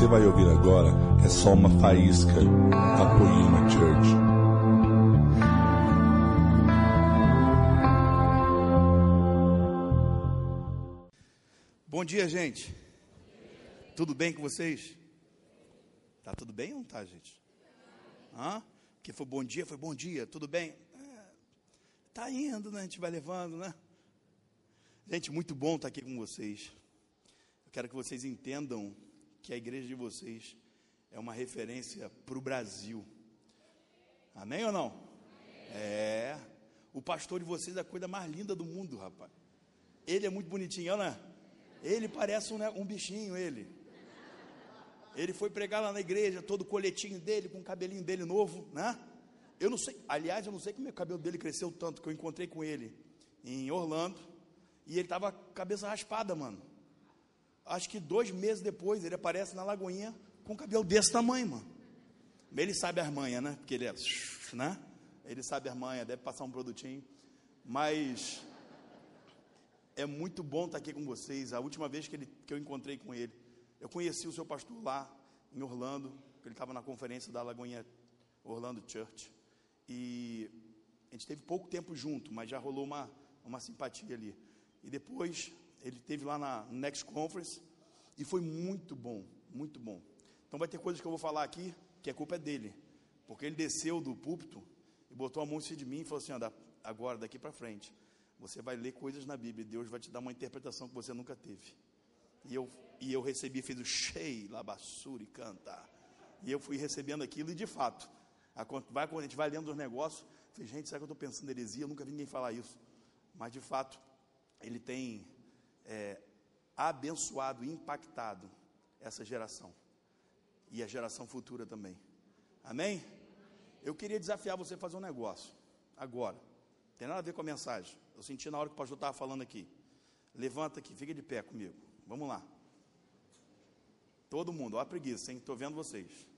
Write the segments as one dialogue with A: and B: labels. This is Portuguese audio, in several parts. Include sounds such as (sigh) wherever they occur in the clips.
A: você vai ouvir agora é só uma faísca da Poema Church.
B: Bom dia, gente. Tudo bem com vocês? Tá tudo bem ou não tá, gente? Hã? Que foi bom dia, foi bom dia, tudo bem? É, tá indo, né? A gente vai levando, né? Gente, muito bom estar aqui com vocês. Eu quero que vocês entendam que a igreja de vocês é uma referência para o Brasil. Amém ou não? Amém. É. O pastor de vocês é a coisa mais linda do mundo, rapaz. Ele é muito bonitinho, né? Ele parece um, né, um bichinho, ele. Ele foi pregar lá na igreja, todo o coletinho dele, com o cabelinho dele novo, né? Eu não sei, aliás, eu não sei como o cabelo dele cresceu tanto, que eu encontrei com ele em Orlando, e ele estava cabeça raspada, mano acho que dois meses depois, ele aparece na Lagoinha com cabelo desse tamanho, mano. Ele sabe as manhas, né? Porque ele é, né? Ele sabe as manhas, deve passar um produtinho. Mas é muito bom estar aqui com vocês. A última vez que, ele, que eu encontrei com ele, eu conheci o seu pastor lá em Orlando, ele estava na conferência da Lagoinha Orlando Church. E a gente teve pouco tempo junto, mas já rolou uma, uma simpatia ali. E depois ele teve lá na Next Conference e foi muito bom, muito bom. Então vai ter coisas que eu vou falar aqui que a culpa é dele, porque ele desceu do púlpito e botou a mão em cima de mim e falou assim: agora daqui para frente você vai ler coisas na Bíblia, Deus vai te dar uma interpretação que você nunca teve. E eu, e eu recebi, fiz o shei, labassuri, cantar. E eu fui recebendo aquilo, e de fato, a, vai, quando a gente vai lendo os negócios, falei, gente, será que eu estou pensando heresia? Eu nunca vi ninguém falar isso. Mas de fato, ele tem é, abençoado, impactado essa geração e a geração futura também. Amém? Eu queria desafiar você a fazer um negócio agora. Tem nada a ver com a mensagem. Eu senti na hora que o pastor estava falando aqui. Levanta aqui, fica de pé comigo. Vamos lá. Todo mundo, ó a preguiça, hein? Estou vendo vocês.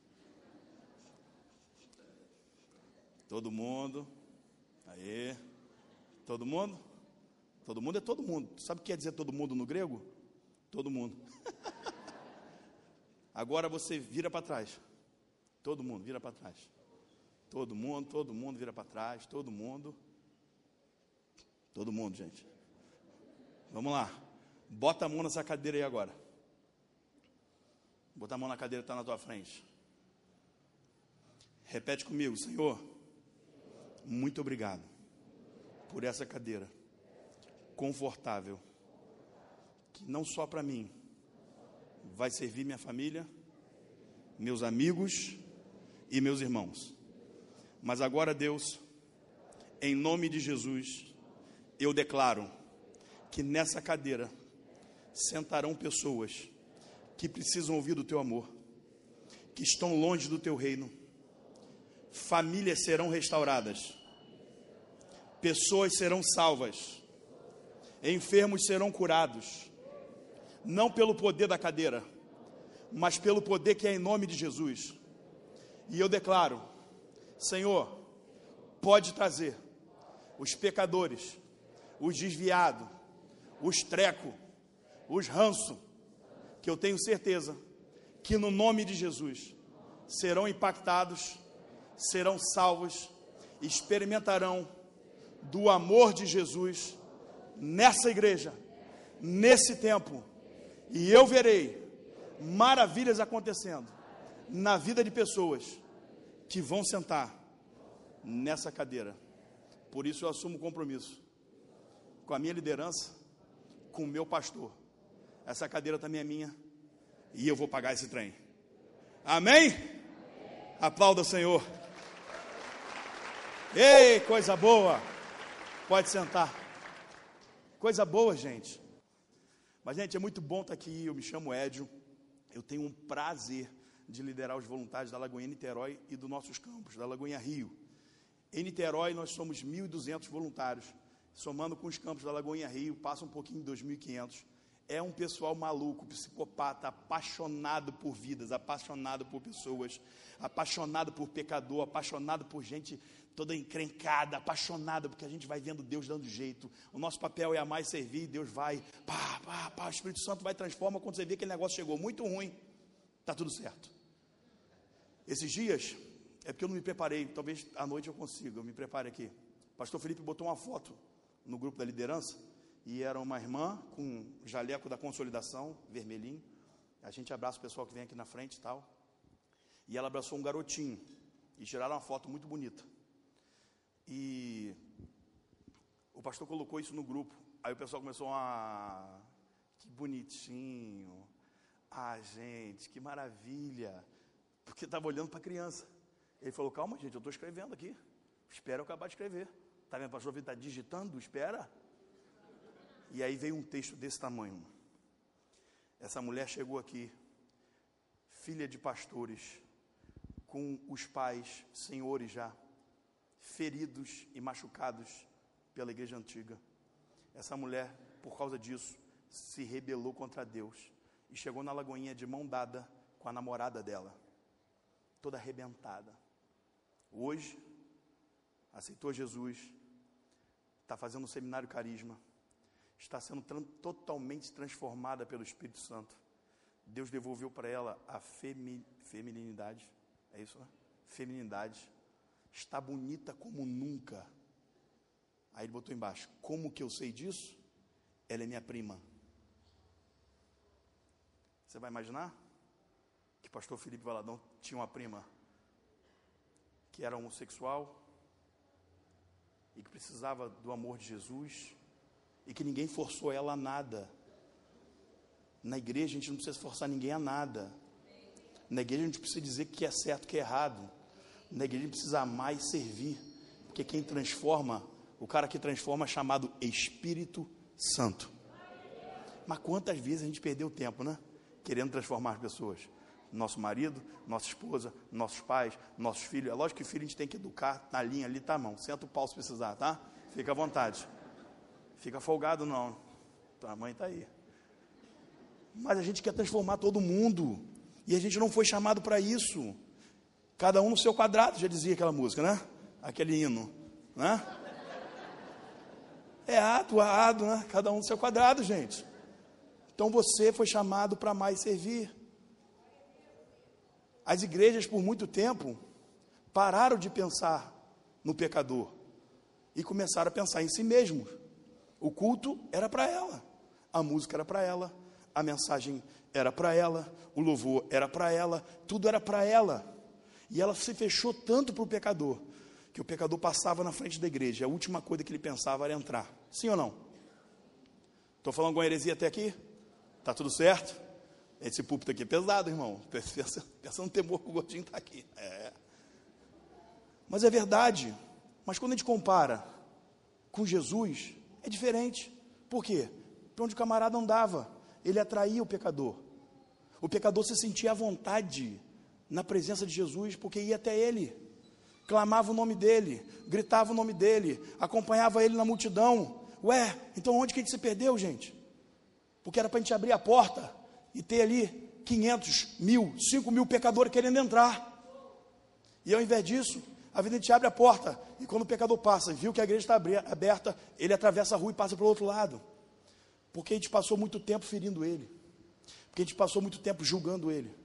B: Todo mundo. Aí. Todo mundo? Todo mundo é todo mundo. Sabe o que quer dizer todo mundo no grego? Todo mundo. (laughs) Agora você vira para trás. Todo mundo vira para trás. Todo mundo, todo mundo vira para trás. Todo mundo. Todo mundo, gente. Vamos lá. Bota a mão nessa cadeira aí agora. Bota a mão na cadeira que está na tua frente. Repete comigo, Senhor. Muito obrigado por essa cadeira confortável, que não só para mim, vai servir minha família, meus amigos e meus irmãos. Mas agora, Deus, em nome de Jesus, eu declaro que nessa cadeira sentarão pessoas que precisam ouvir do teu amor, que estão longe do teu reino. Famílias serão restauradas, pessoas serão salvas enfermos serão curados, não pelo poder da cadeira, mas pelo poder que é em nome de Jesus. E eu declaro, Senhor, pode trazer os pecadores, os desviados, os treco, os ranço, que eu tenho certeza que no nome de Jesus serão impactados, serão salvos, experimentarão do amor de Jesus nessa igreja, nesse tempo, e eu verei maravilhas acontecendo na vida de pessoas que vão sentar nessa cadeira. Por isso eu assumo o compromisso com a minha liderança, com o meu pastor. Essa cadeira também é minha e eu vou pagar esse trem. Amém? Aplauda o Senhor. Ei, coisa boa. Pode sentar. Coisa boa, gente. Mas, gente, é muito bom estar aqui. Eu me chamo Édio. Eu tenho um prazer de liderar os voluntários da Lagoinha Niterói e dos nossos campos, da Lagoinha Rio. Em Niterói, nós somos 1.200 voluntários. Somando com os campos da Lagoinha Rio, passa um pouquinho de 2.500. É um pessoal maluco, psicopata, apaixonado por vidas, apaixonado por pessoas, apaixonado por pecador, apaixonado por gente toda encrencada, apaixonada, porque a gente vai vendo Deus dando jeito. O nosso papel é amar e servir, Deus vai, pá, pá, pá, o Espírito Santo vai transformar quando você vê que aquele negócio chegou muito ruim. Tá tudo certo. Esses dias, é porque eu não me preparei, talvez à noite eu consiga, eu me prepare aqui. Pastor Felipe botou uma foto no grupo da liderança e era uma irmã com jaleco da consolidação, vermelhinho. A gente abraça o pessoal que vem aqui na frente e tal. E ela abraçou um garotinho e tiraram uma foto muito bonita. E o pastor colocou isso no grupo. Aí o pessoal começou a. Que bonitinho. Ah, gente, que maravilha. Porque estava olhando para a criança. Ele falou: Calma, gente, eu estou escrevendo aqui. Espera eu acabar de escrever. Está vendo, pastor está digitando? Espera. E aí veio um texto desse tamanho. Essa mulher chegou aqui, filha de pastores, com os pais, senhores já, feridos e machucados pela igreja antiga. Essa mulher, por causa disso, se rebelou contra Deus e chegou na lagoinha de mão dada com a namorada dela, toda arrebentada. Hoje, aceitou Jesus, está fazendo um seminário carisma, está sendo tran totalmente transformada pelo Espírito Santo. Deus devolveu para ela a femi feminilidade, é isso, né? Feminilidade. Está bonita como nunca. Aí ele botou embaixo: Como que eu sei disso? Ela é minha prima. Você vai imaginar que pastor Felipe Valadão tinha uma prima que era homossexual e que precisava do amor de Jesus e que ninguém forçou ela a nada. Na igreja a gente não precisa forçar ninguém a nada. Na igreja a gente precisa dizer que é certo, que é errado. Na igreja a gente precisa e servir. Porque quem transforma, o cara que transforma é chamado Espírito Santo. Mas quantas vezes a gente perdeu tempo, né? Querendo transformar as pessoas. Nosso marido, nossa esposa, nossos pais, nossos filhos. É lógico que filho a gente tem que educar na linha ali, tá, mão? Senta o pau se precisar, tá? Fica à vontade. Fica folgado não. Tua mãe está aí. Mas a gente quer transformar todo mundo. E a gente não foi chamado para isso. Cada um no seu quadrado, já dizia aquela música, né? Aquele hino, né? É ado, ado, né? Cada um no seu quadrado, gente. Então você foi chamado para mais servir. As igrejas, por muito tempo, pararam de pensar no pecador e começaram a pensar em si mesmos. O culto era para ela, a música era para ela, a mensagem era para ela, o louvor era para ela, tudo era para ela. E ela se fechou tanto para o pecador, que o pecador passava na frente da igreja, a última coisa que ele pensava era entrar. Sim ou não? Estou falando alguma heresia até aqui? Está tudo certo? Esse púlpito aqui é pesado, irmão. (laughs) Pensa, pensa no temor que o gordinho está aqui. É. Mas é verdade. Mas quando a gente compara com Jesus, é diferente. Por quê? Para onde o camarada andava, ele atraía o pecador. O pecador se sentia à vontade na presença de Jesus, porque ia até ele, clamava o nome dele, gritava o nome dele, acompanhava ele na multidão. Ué, então onde que a gente se perdeu, gente? Porque era para a gente abrir a porta e ter ali 500, mil, 5 mil pecadores querendo entrar. E ao invés disso, a vida a gente abre a porta, e quando o pecador passa viu que a igreja está aberta, ele atravessa a rua e passa para o outro lado. Porque a gente passou muito tempo ferindo ele. Porque a gente passou muito tempo julgando ele.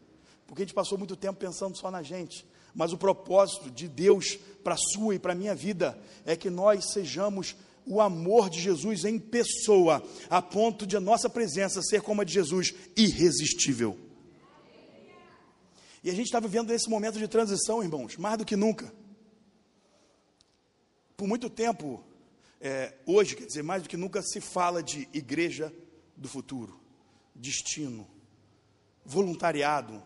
B: Porque a gente passou muito tempo pensando só na gente. Mas o propósito de Deus para a sua e para a minha vida é que nós sejamos o amor de Jesus em pessoa, a ponto de a nossa presença ser como a de Jesus, irresistível. E a gente está vivendo nesse momento de transição, irmãos, mais do que nunca por muito tempo, é, hoje, quer dizer, mais do que nunca se fala de igreja do futuro, destino, voluntariado.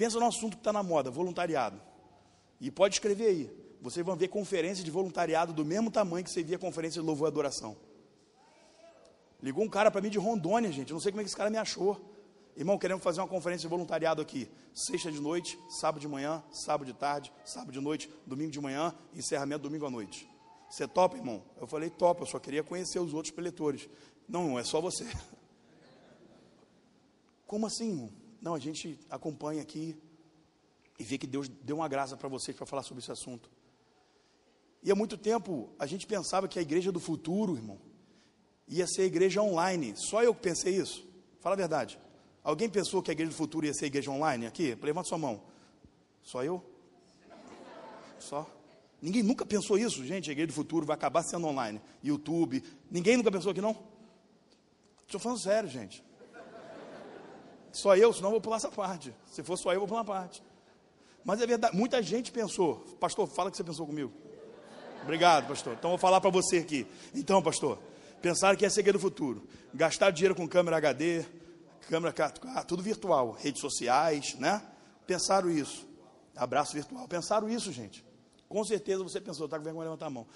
B: Pensa no assunto que está na moda, voluntariado. E pode escrever aí. Vocês vão ver conferência de voluntariado do mesmo tamanho que você via conferência de louvor e adoração. Ligou um cara para mim de Rondônia, gente. Eu não sei como é que esse cara me achou. Irmão, queremos fazer uma conferência de voluntariado aqui. Sexta de noite, sábado de manhã, sábado de tarde, sábado de noite, domingo de manhã, encerramento domingo à noite. Você topa, irmão? Eu falei, topa, eu só queria conhecer os outros preletores. Não, não é só você. (laughs) Como assim, irmão? Não, a gente acompanha aqui e vê que Deus deu uma graça para vocês para falar sobre esse assunto. E há muito tempo a gente pensava que a igreja do futuro, irmão, ia ser a igreja online. Só eu que pensei isso. Fala a verdade. Alguém pensou que a igreja do futuro ia ser igreja online aqui? Levanta sua mão. Só eu? Só? Ninguém nunca pensou isso, gente. A igreja do futuro vai acabar sendo online. YouTube. Ninguém nunca pensou que não? Estou falando sério, gente. Só eu, senão eu vou pular essa parte. Se for só eu, eu vou pular a parte. Mas é verdade, muita gente pensou. Pastor, fala que você pensou comigo. Obrigado, pastor. Então vou falar para você aqui. Então, pastor, pensaram que ia ser do futuro. Gastar dinheiro com câmera HD, câmera 4K, tudo virtual, redes sociais, né? Pensaram isso. Abraço virtual. Pensaram isso, gente. Com certeza você pensou, está com vergonha de levantar a mão.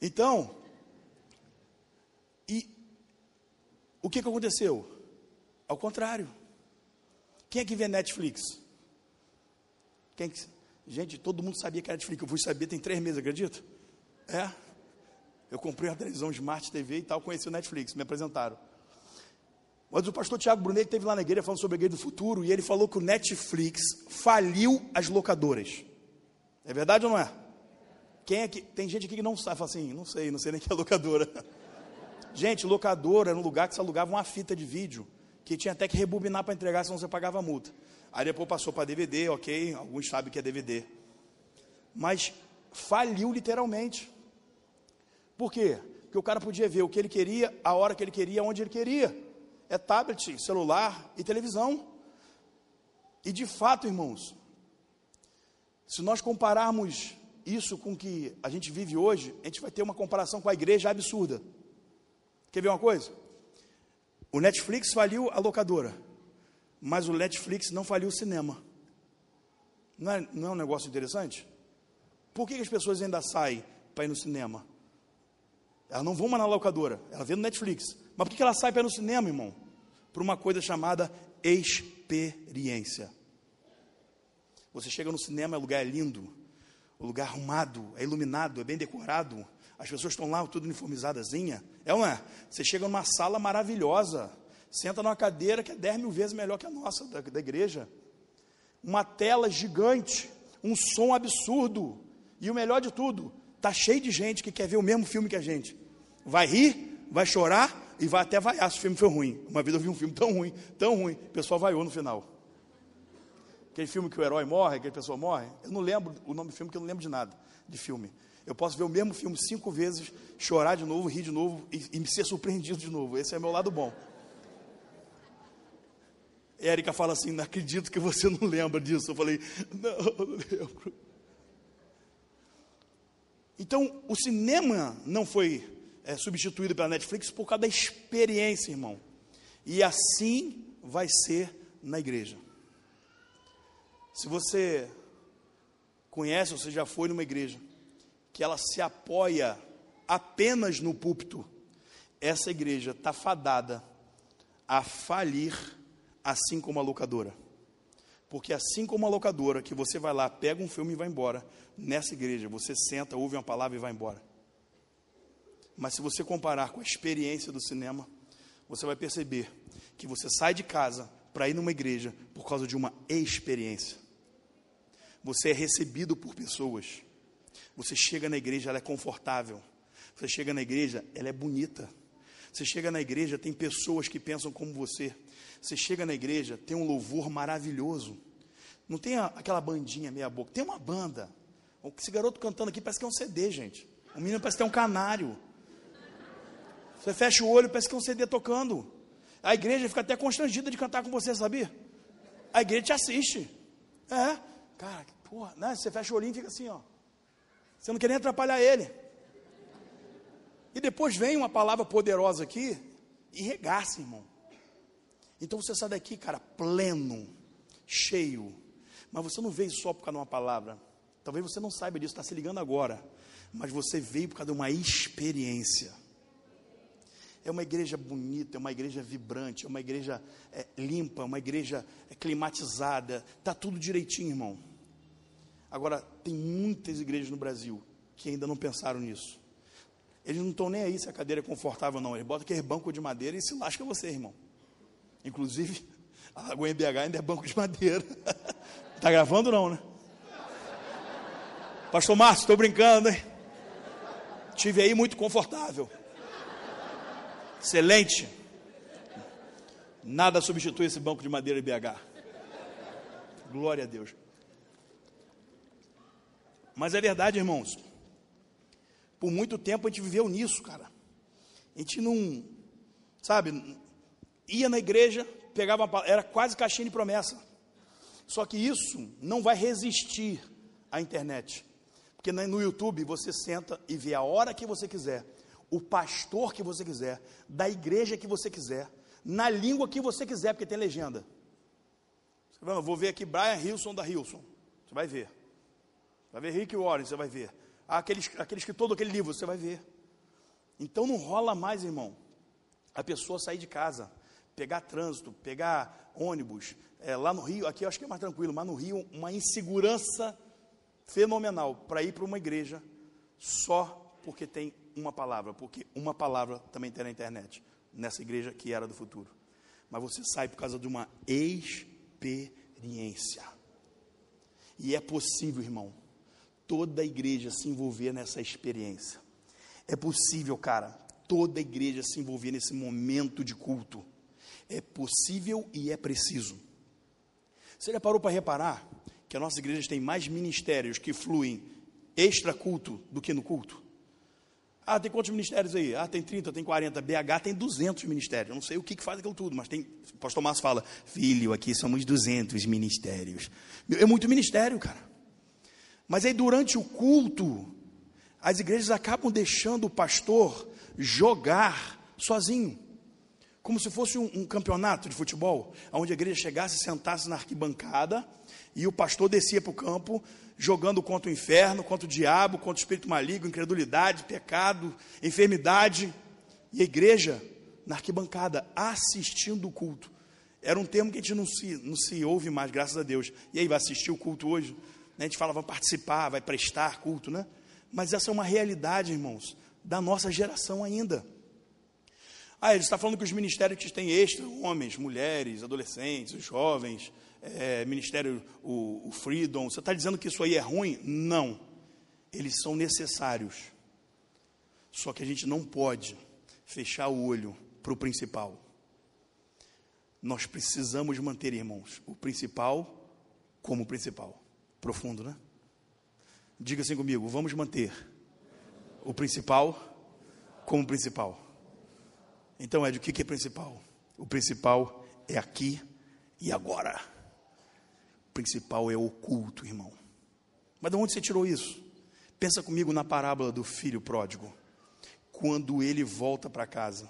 B: Então, e o que, que aconteceu? Ao contrário. Quem é que vê Netflix? Quem que... Gente, todo mundo sabia que era Netflix. Eu fui saber tem três meses, acredita? É. Eu comprei uma televisão Smart TV e tal, conheci o Netflix, me apresentaram. Mas o pastor Tiago Brunet esteve lá na igreja falando sobre a igreja do futuro e ele falou que o Netflix faliu as locadoras. É verdade ou não é? Quem é que. Tem gente aqui que não sabe, fala assim, não sei, não sei nem que é locadora. (laughs) Gente, locadora era um lugar que você alugava uma fita de vídeo, que tinha até que rebobinar para entregar, senão você pagava multa. Aí depois passou para DVD, ok, alguns sabem que é DVD. Mas faliu literalmente. Por quê? Porque o cara podia ver o que ele queria, a hora que ele queria, onde ele queria. É tablet, celular e televisão. E de fato, irmãos, se nós compararmos isso com o que a gente vive hoje, a gente vai ter uma comparação com a igreja absurda. Quer ver uma coisa? O Netflix faliu a locadora, mas o Netflix não faliu o cinema. Não é, não é um negócio interessante? Por que, as pessoas ainda saem para ir no cinema? Elas não vão mais na locadora, elas vê no Netflix. Mas por que ela sai para ir no cinema, irmão? Por uma coisa chamada experiência. Você chega no cinema, o lugar é lindo, o lugar arrumado, é iluminado, é bem decorado. As pessoas estão lá tudo uniformizadazinha. É não é? Você chega numa sala maravilhosa, senta numa cadeira que é 10 mil vezes melhor que a nossa, da, da igreja. Uma tela gigante, um som absurdo. E o melhor de tudo, Está cheio de gente que quer ver o mesmo filme que a gente. Vai rir, vai chorar e vai até vaiar se o filme foi ruim. Uma vez eu vi um filme tão ruim, tão ruim, o pessoal vaiou no final. Aquele filme que o herói morre, aquele pessoa morre. Eu não lembro o nome do filme, porque eu não lembro de nada de filme. Eu posso ver o mesmo filme cinco vezes, chorar de novo, rir de novo e, e me ser surpreendido de novo. Esse é meu lado bom. Érica fala assim: Não acredito que você (laughs) não lembra disso. Eu falei: Não, não lembro. Então, o cinema não foi é, substituído pela Netflix por causa da experiência, irmão. E assim vai ser na igreja. Se você conhece, ou você já foi numa igreja, que ela se apoia apenas no púlpito, essa igreja está fadada a falir, assim como a locadora. Porque assim como a locadora, que você vai lá, pega um filme e vai embora, nessa igreja você senta, ouve uma palavra e vai embora. Mas se você comparar com a experiência do cinema, você vai perceber que você sai de casa para ir numa igreja por causa de uma experiência. Você é recebido por pessoas. Você chega na igreja, ela é confortável. Você chega na igreja, ela é bonita. Você chega na igreja, tem pessoas que pensam como você. Você chega na igreja, tem um louvor maravilhoso. Não tem aquela bandinha meia boca, tem uma banda. Esse garoto cantando aqui parece que é um CD, gente. O menino parece que é um canário. Você fecha o olho, parece que é um CD tocando. A igreja fica até constrangida de cantar com você, sabia? A igreja te assiste. É, cara, porra, né? Você fecha o olhinho e fica assim, ó. Você não quer nem atrapalhar ele. E depois vem uma palavra poderosa aqui e regaça, irmão. Então você sai daqui, cara, pleno, cheio. Mas você não veio só por causa de uma palavra. Talvez você não saiba disso, está se ligando agora. Mas você veio por causa de uma experiência. É uma igreja bonita, é uma igreja vibrante, é uma igreja é, limpa, é uma igreja é, climatizada. Está tudo direitinho, irmão. Agora, tem muitas igrejas no Brasil que ainda não pensaram nisso. Eles não estão nem aí se a cadeira é confortável, não. Eles botam aquele banco de madeira e se lasca você, irmão. Inclusive, (laughs) a Lagoa BH ainda é banco de madeira. Está (laughs) gravando não, né? Pastor Márcio, estou brincando, hein? Tive aí muito confortável. Excelente. Nada substitui esse banco de madeira BH. Glória a Deus. Mas é verdade, irmãos. Por muito tempo a gente viveu nisso, cara. A gente não, sabe, ia na igreja, pegava uma, era quase caixinha de promessa. Só que isso não vai resistir à internet. Porque no YouTube você senta e vê a hora que você quiser, o pastor que você quiser, da igreja que você quiser, na língua que você quiser, porque tem legenda. Eu vou ver aqui Brian Hilson da Hilson. Você vai ver. Vai ver Rick Warren, você vai ver. Aqueles, aqueles que todo aquele livro, você vai ver. Então não rola mais, irmão, a pessoa sair de casa, pegar trânsito, pegar ônibus. É, lá no Rio, aqui eu acho que é mais tranquilo, mas no Rio, uma insegurança fenomenal para ir para uma igreja só porque tem uma palavra, porque uma palavra também tem na internet, nessa igreja que era do futuro. Mas você sai por causa de uma experiência. E é possível, irmão, toda a igreja se envolver nessa experiência. É possível, cara, toda a igreja se envolver nesse momento de culto. É possível e é preciso. Você já parou para reparar que a nossa igreja tem mais ministérios que fluem extra culto do que no culto? Ah, tem quantos ministérios aí? Ah, tem 30, tem 40. BH tem 200 ministérios. Eu não sei o que, que faz aquilo tudo, mas tem. O pastor Márcio fala: Filho, aqui somos 200 ministérios. É muito ministério, cara. Mas aí durante o culto, as igrejas acabam deixando o pastor jogar sozinho. Como se fosse um, um campeonato de futebol, onde a igreja chegasse, sentasse na arquibancada e o pastor descia para o campo jogando contra o inferno, contra o diabo, contra o espírito maligno, incredulidade, pecado, enfermidade. E a igreja na arquibancada, assistindo o culto. Era um termo que a gente não se, não se ouve mais, graças a Deus. E aí, vai assistir o culto hoje? Né? A gente fala, vai participar, vai prestar culto, né? Mas essa é uma realidade, irmãos, da nossa geração ainda. Ah, ele está falando que os ministérios que têm extra, homens, mulheres, adolescentes, jovens, é, ministério, o, o Freedom, você está dizendo que isso aí é ruim? Não. Eles são necessários. Só que a gente não pode fechar o olho para o principal. Nós precisamos manter, irmãos, o principal como principal. Profundo, né? Diga assim comigo: vamos manter o principal como principal. Então, Ed, o que é principal? O principal é aqui e agora. O principal é oculto, irmão. Mas de onde você tirou isso? Pensa comigo na parábola do filho pródigo. Quando ele volta para casa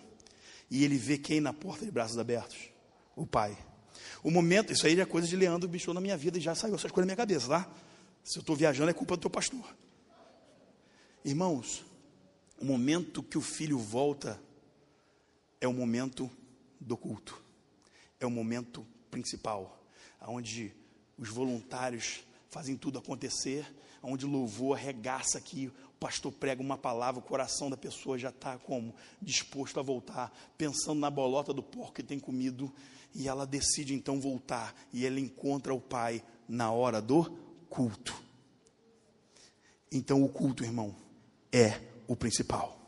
B: e ele vê quem na porta de braços abertos? O pai. O momento, isso aí é coisa de Leandro bichou na minha vida e já saiu essas coisas na minha cabeça, tá? Se eu estou viajando é culpa do teu pastor. Irmãos, o momento que o filho volta é o momento do culto. É o momento principal, onde os voluntários fazem tudo acontecer, onde louvor arregaça aqui, o pastor prega uma palavra, o coração da pessoa já está como? Disposto a voltar, pensando na bolota do porco que tem comido, e ela decide então voltar e ela encontra o pai na hora do culto. Então o culto, irmão, é o principal.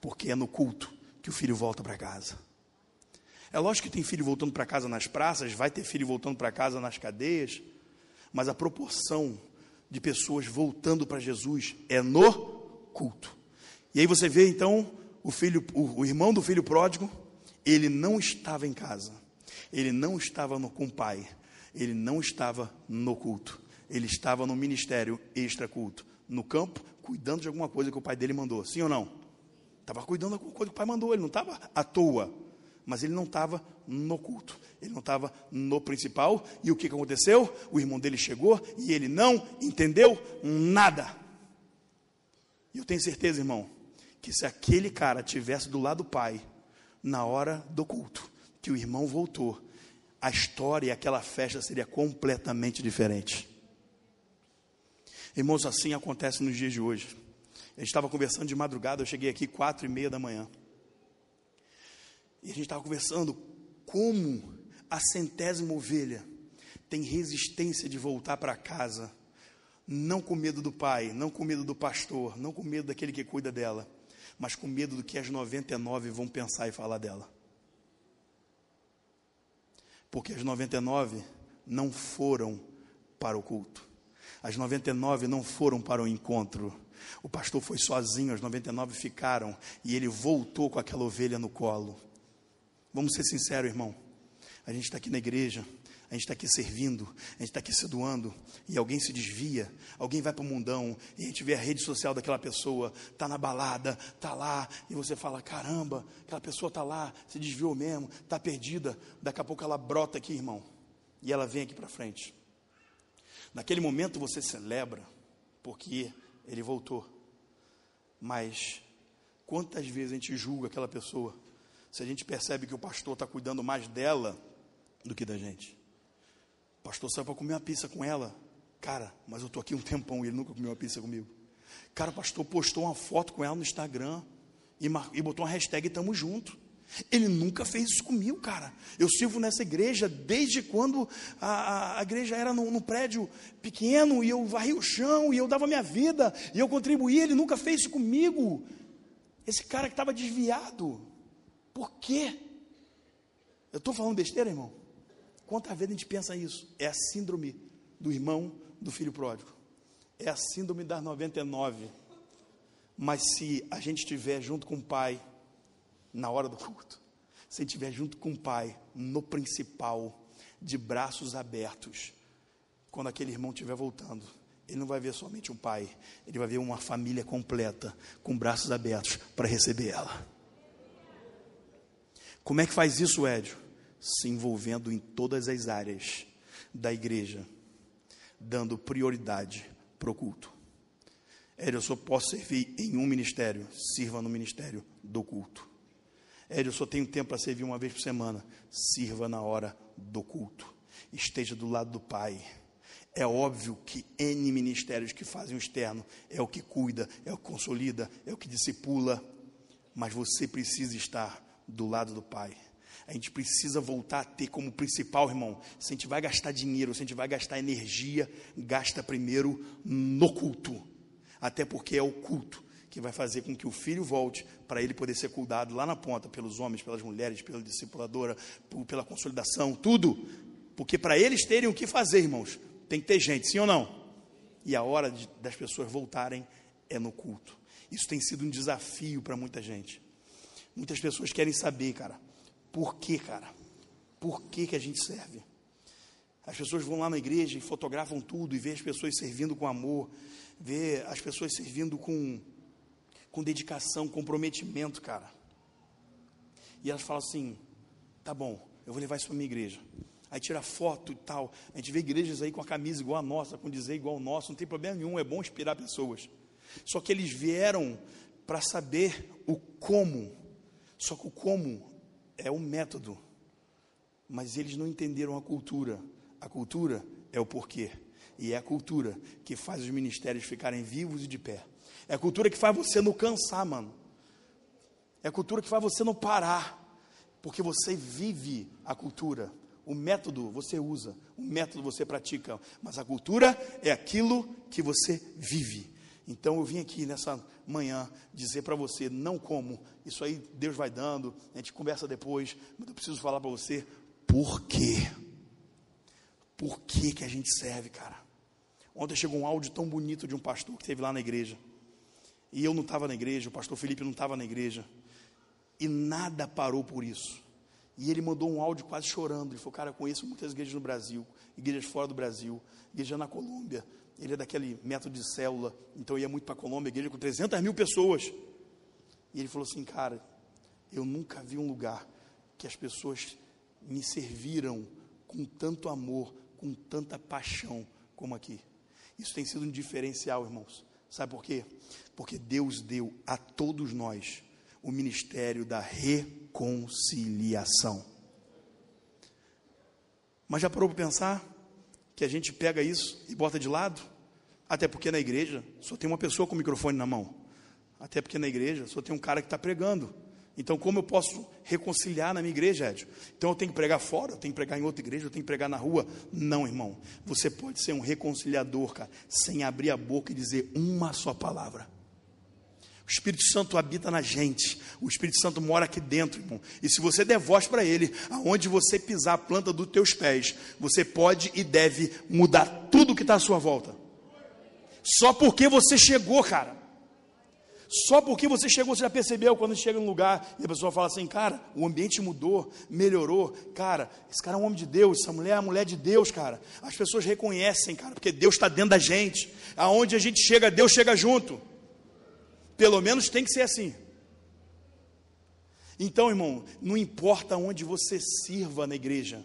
B: Porque é no culto que o filho volta para casa. É lógico que tem filho voltando para casa nas praças, vai ter filho voltando para casa nas cadeias, mas a proporção de pessoas voltando para Jesus é no culto. E aí você vê então o filho, o, irmão do filho pródigo, ele não estava em casa, ele não estava no, com o pai, ele não estava no culto, ele estava no ministério extra culto, no campo, cuidando de alguma coisa que o pai dele mandou, sim ou não? Estava cuidando de alguma coisa que o pai mandou, ele não estava à toa, mas ele não estava no culto, ele não estava no principal, e o que aconteceu? O irmão dele chegou e ele não entendeu nada. E eu tenho certeza, irmão, que se aquele cara tivesse do lado do pai, na hora do culto, que o irmão voltou, a história e aquela festa seria completamente diferente. Irmãos, assim acontece nos dias de hoje. A gente estava conversando de madrugada, eu cheguei aqui quatro e meia da manhã. E a gente estava conversando como a centésima ovelha tem resistência de voltar para casa, não com medo do pai, não com medo do pastor, não com medo daquele que cuida dela, mas com medo do que as 99 vão pensar e falar dela. Porque as 99 não foram para o culto. As 99 não foram para o encontro. O pastor foi sozinho, as 99 ficaram e ele voltou com aquela ovelha no colo. Vamos ser sinceros, irmão. A gente está aqui na igreja, a gente está aqui servindo, a gente está aqui se doando, e alguém se desvia, alguém vai para o mundão, e a gente vê a rede social daquela pessoa, está na balada, está lá, e você fala: caramba, aquela pessoa está lá, se desviou mesmo, está perdida. Daqui a pouco ela brota aqui, irmão, e ela vem aqui para frente. Naquele momento você celebra, porque ele voltou. Mas quantas vezes a gente julga aquela pessoa, se a gente percebe que o pastor está cuidando mais dela do que da gente? Pastor saiu para comer uma pizza com ela. Cara, mas eu estou aqui um tempão e ele nunca comeu uma pizza comigo. Cara, o pastor postou uma foto com ela no Instagram e, e botou uma hashtag Tamo Junto. Ele nunca fez isso comigo, cara. Eu sirvo nessa igreja desde quando a, a, a igreja era num, prédio pequeno e eu varri o chão e eu dava minha vida e eu contribuía. Ele nunca fez isso comigo. Esse cara que estava desviado. Por quê? Eu estou falando besteira, irmão? Quantas vezes a gente pensa isso? É a síndrome do irmão do filho pródigo. É a síndrome das 99. Mas se a gente estiver junto com o pai na hora do culto, se estiver junto com o Pai, no principal, de braços abertos, quando aquele irmão estiver voltando, ele não vai ver somente um pai, ele vai ver uma família completa, com braços abertos para receber ela. Como é que faz isso, Édio? Se envolvendo em todas as áreas da igreja, dando prioridade para o culto. Édio, eu só posso servir em um ministério, sirva no ministério do culto. Hélio, eu só tenho tempo para servir uma vez por semana. Sirva na hora do culto. Esteja do lado do Pai. É óbvio que N ministérios que fazem o externo é o que cuida, é o que consolida, é o que discipula. Mas você precisa estar do lado do Pai. A gente precisa voltar a ter como principal, irmão. Se a gente vai gastar dinheiro, se a gente vai gastar energia, gasta primeiro no culto. Até porque é o culto que vai fazer com que o filho volte para ele poder ser cuidado lá na ponta pelos homens, pelas mulheres, pela discipuladora, pela consolidação, tudo. Porque para eles terem o que fazer, irmãos, tem que ter gente, sim ou não? E a hora de, das pessoas voltarem é no culto. Isso tem sido um desafio para muita gente. Muitas pessoas querem saber, cara, por que, cara? Por que, que a gente serve? As pessoas vão lá na igreja e fotografam tudo e vê as pessoas servindo com amor, vê as pessoas servindo com com dedicação, comprometimento, cara. E elas falam assim: tá bom, eu vou levar isso para minha igreja. Aí tira foto e tal. A gente vê igrejas aí com a camisa igual a nossa, com dizer igual ao nosso, não tem problema nenhum, é bom inspirar pessoas. Só que eles vieram para saber o como. Só que o como é o método. Mas eles não entenderam a cultura. A cultura é o porquê. E é a cultura que faz os ministérios ficarem vivos e de pé. É a cultura que faz você não cansar, mano. É a cultura que faz você não parar. Porque você vive a cultura. O método você usa, o método você pratica, mas a cultura é aquilo que você vive. Então eu vim aqui nessa manhã dizer para você, não como, isso aí Deus vai dando, a gente conversa depois, mas eu preciso falar para você por quê? Por que, que a gente serve, cara? Ontem chegou um áudio tão bonito de um pastor que teve lá na igreja. E eu não estava na igreja, o pastor Felipe não estava na igreja. E nada parou por isso. E ele mandou um áudio quase chorando. Ele falou: Cara, conheço muitas igrejas no Brasil, igrejas fora do Brasil, igreja na Colômbia. Ele é daquele método de célula, então ia muito para a Colômbia, igreja com 300 mil pessoas. E ele falou assim: Cara, eu nunca vi um lugar que as pessoas me serviram com tanto amor, com tanta paixão como aqui. Isso tem sido um diferencial, irmãos. Sabe por quê? Porque Deus deu a todos nós o ministério da reconciliação. Mas já parou para pensar que a gente pega isso e bota de lado? Até porque na igreja só tem uma pessoa com o microfone na mão. Até porque na igreja só tem um cara que está pregando. Então, como eu posso reconciliar na minha igreja, Edio? Então, eu tenho que pregar fora, eu tenho que pregar em outra igreja, eu tenho que pregar na rua? Não, irmão. Você pode ser um reconciliador, cara, sem abrir a boca e dizer uma só palavra. O Espírito Santo habita na gente. O Espírito Santo mora aqui dentro, irmão. E se você der voz para ele, aonde você pisar a planta dos teus pés, você pode e deve mudar tudo que está à sua volta. Só porque você chegou, cara. Só porque você chegou, você já percebeu quando chega num lugar e a pessoa fala assim, cara, o ambiente mudou, melhorou, cara, esse cara é um homem de Deus, essa mulher é a mulher de Deus, cara. As pessoas reconhecem, cara, porque Deus está dentro da gente. Aonde a gente chega, Deus chega junto. Pelo menos tem que ser assim. Então, irmão, não importa onde você sirva na igreja,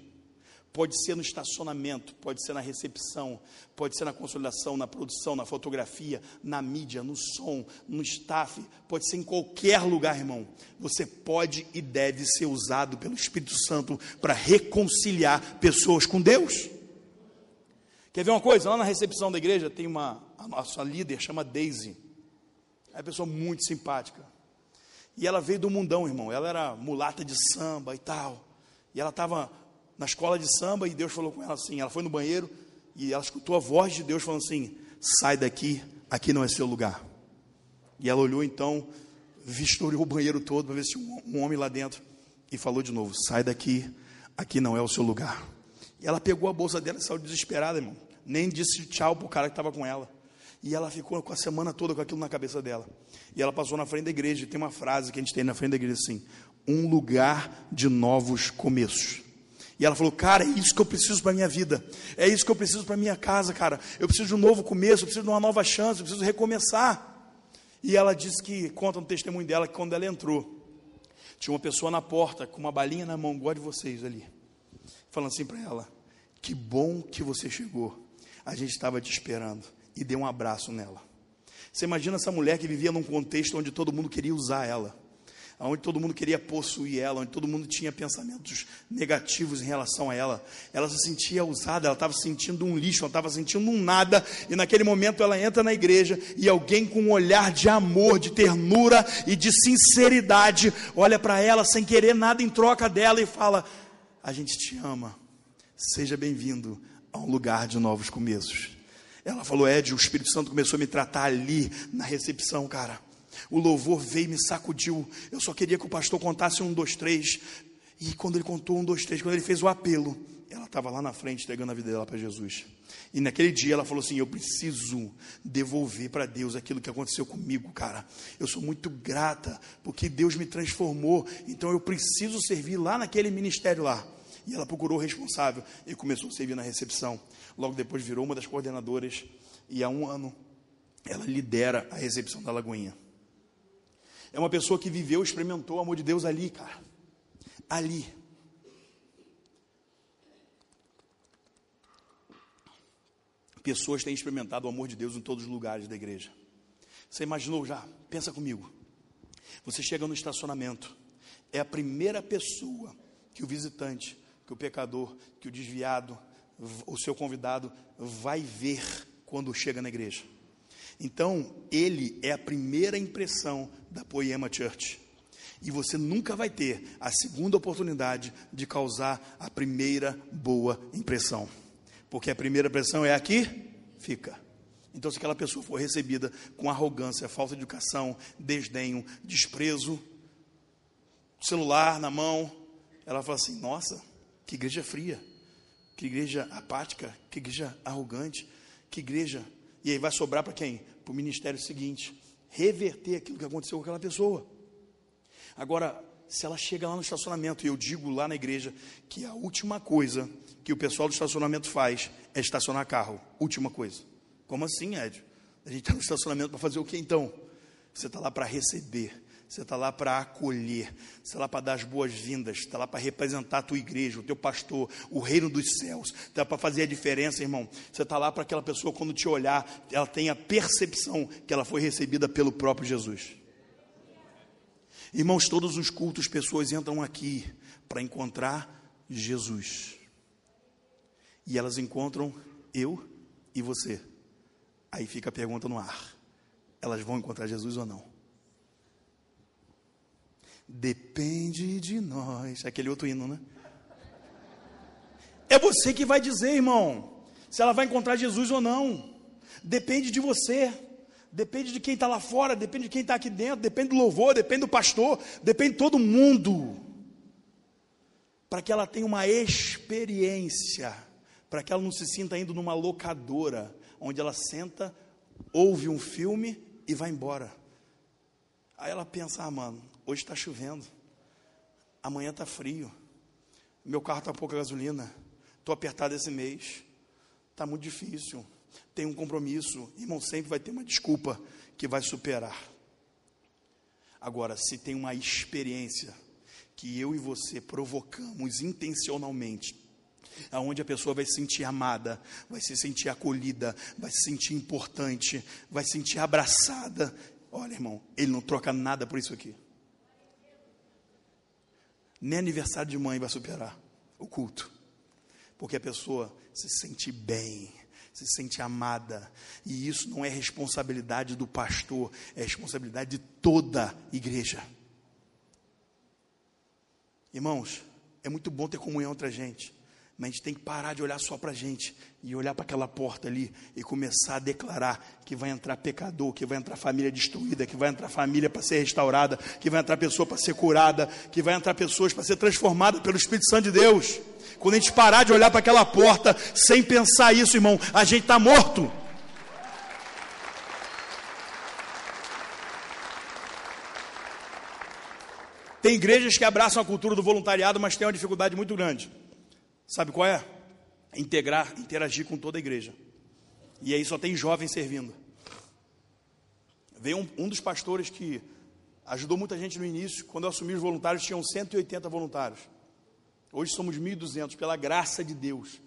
B: pode ser no estacionamento, pode ser na recepção, pode ser na consolidação, na produção, na fotografia, na mídia, no som, no staff, pode ser em qualquer lugar, irmão. Você pode e deve ser usado pelo Espírito Santo para reconciliar pessoas com Deus. Quer ver uma coisa? Lá na recepção da igreja tem uma, a nossa líder chama Daisy. É uma pessoa muito simpática. E ela veio do mundão, irmão. Ela era mulata de samba e tal. E ela estava na escola de samba e Deus falou com ela assim. Ela foi no banheiro e ela escutou a voz de Deus falando assim: sai daqui, aqui não é seu lugar. E ela olhou então, vistoriou o banheiro todo para ver se um, um homem lá dentro e falou de novo: sai daqui, aqui não é o seu lugar. E ela pegou a bolsa dela e saiu desesperada, irmão. Nem disse tchau para o cara que estava com ela. E ela ficou com a semana toda com aquilo na cabeça dela. E ela passou na frente da igreja. E tem uma frase que a gente tem na frente da igreja assim: um lugar de novos começos. E ela falou: Cara, é isso que eu preciso para minha vida. É isso que eu preciso para minha casa, cara. Eu preciso de um novo começo, eu preciso de uma nova chance, eu preciso recomeçar. E ela disse que, conta no testemunho dela, que quando ela entrou, tinha uma pessoa na porta com uma balinha na mão, igual de vocês ali, falando assim para ela: Que bom que você chegou. A gente estava te esperando e deu um abraço nela. Você imagina essa mulher que vivia num contexto onde todo mundo queria usar ela, onde todo mundo queria possuir ela, onde todo mundo tinha pensamentos negativos em relação a ela. Ela se sentia usada, ela estava sentindo um lixo, ela estava sentindo um nada, e naquele momento ela entra na igreja e alguém com um olhar de amor, de ternura e de sinceridade olha para ela sem querer nada em troca dela e fala: A gente te ama, seja bem-vindo a um lugar de novos começos. Ela falou, Ed, o Espírito Santo começou a me tratar ali na recepção, cara. O louvor veio e me sacudiu. Eu só queria que o pastor contasse um, dois, três. E quando ele contou um, dois, três, quando ele fez o apelo, ela estava lá na frente entregando a vida dela para Jesus. E naquele dia ela falou assim: Eu preciso devolver para Deus aquilo que aconteceu comigo, cara. Eu sou muito grata porque Deus me transformou. Então eu preciso servir lá naquele ministério lá. E ela procurou o responsável e começou a servir na recepção. Logo depois virou uma das coordenadoras e há um ano ela lidera a recepção da Lagoinha. É uma pessoa que viveu, experimentou o amor de Deus ali, cara. Ali. Pessoas têm experimentado o amor de Deus em todos os lugares da igreja. Você imaginou já? Pensa comigo. Você chega no estacionamento, é a primeira pessoa que o visitante que o pecador, que o desviado, o seu convidado vai ver quando chega na igreja. Então, ele é a primeira impressão da Poema Church. E você nunca vai ter a segunda oportunidade de causar a primeira boa impressão. Porque a primeira impressão é aqui, fica. Então, se aquela pessoa for recebida com arrogância, falta de educação, desdenho, desprezo, celular na mão, ela fala assim: nossa, que igreja fria, que igreja apática, que igreja arrogante, que igreja. E aí vai sobrar para quem? Para o ministério seguinte reverter aquilo que aconteceu com aquela pessoa. Agora, se ela chega lá no estacionamento, e eu digo lá na igreja que a última coisa que o pessoal do estacionamento faz é estacionar carro. Última coisa. Como assim, Ed? A gente está no estacionamento para fazer o que então? Você está lá para receber, você está lá para acolher, você está lá para dar as boas-vindas, está lá para representar a tua igreja, o teu pastor, o reino dos céus, está para fazer a diferença, irmão. Você está lá para aquela pessoa, quando te olhar, ela tenha percepção que ela foi recebida pelo próprio Jesus. Irmãos, todos os cultos, pessoas entram aqui para encontrar Jesus. E elas encontram eu e você. Aí fica a pergunta no ar: elas vão encontrar Jesus ou não? Depende de nós. Aquele outro hino, né? É você que vai dizer, irmão, se ela vai encontrar Jesus ou não. Depende de você. depende de quem está lá fora, depende de quem está aqui dentro, depende do louvor, depende do pastor, depende de todo mundo. Para que ela tenha uma experiência, para que ela não se sinta indo numa locadora, onde ela senta, ouve um filme e vai embora. Aí ela pensa: ah, mano, hoje está chovendo, amanhã está frio, meu carro está pouca gasolina, estou apertado esse mês, está muito difícil tem um compromisso, irmão, sempre vai ter uma desculpa que vai superar. Agora, se tem uma experiência que eu e você provocamos intencionalmente, aonde a pessoa vai se sentir amada, vai se sentir acolhida, vai se sentir importante, vai se sentir abraçada. Olha, irmão, ele não troca nada por isso aqui. Nem aniversário de mãe vai superar o culto, porque a pessoa se sente bem se sente amada. E isso não é responsabilidade do pastor, é responsabilidade de toda a igreja. Irmãos, é muito bom ter comunhão entre a gente, mas a gente tem que parar de olhar só para a gente e olhar para aquela porta ali e começar a declarar que vai entrar pecador, que vai entrar família destruída, que vai entrar família para ser restaurada, que vai entrar pessoa para ser curada, que vai entrar pessoas para ser transformada pelo Espírito Santo de Deus. Quando a gente parar de olhar para aquela porta sem pensar isso, irmão, a gente está morto. Tem igrejas que abraçam a cultura do voluntariado, mas tem uma dificuldade muito grande. Sabe qual é? Integrar, interagir com toda a igreja. E aí só tem jovens servindo. Veio um, um dos pastores que ajudou muita gente no início. Quando eu assumi os voluntários, tinham 180 voluntários. Hoje somos 1.200, pela graça de Deus.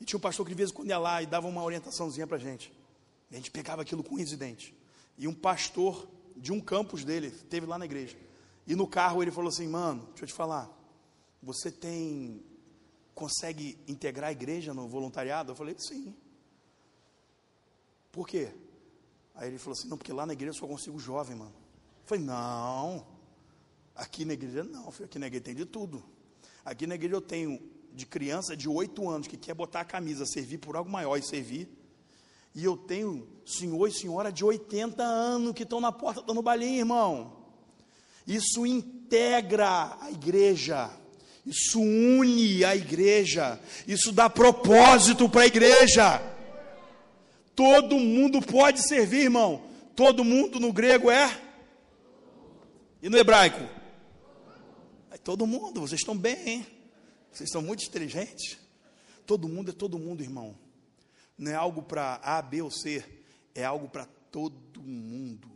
B: E tinha um pastor que de vez em quando ia lá e dava uma orientaçãozinha para a gente. A gente pegava aquilo com residente. E um pastor de um campus dele, teve lá na igreja. E no carro ele falou assim: Mano, deixa eu te falar. Você tem. Consegue integrar a igreja no voluntariado? Eu falei: Sim. Por quê? Aí ele falou assim: Não, porque lá na igreja eu só consigo jovem, mano. Eu falei: Não. Aqui na igreja não. Aqui na igreja tem de tudo. Aqui na igreja eu tenho de criança de 8 anos que quer botar a camisa, servir por algo maior e servir. E eu tenho senhor e senhora de 80 anos que estão na porta dando balinha, irmão. Isso integra a igreja. Isso une a igreja. Isso dá propósito para a igreja. Todo mundo pode servir, irmão. Todo mundo no grego é? E no hebraico? Todo mundo, vocês estão bem, hein? Vocês são muito inteligentes. Todo mundo é todo mundo, irmão. Não é algo para A, B ou C, é algo para todo mundo.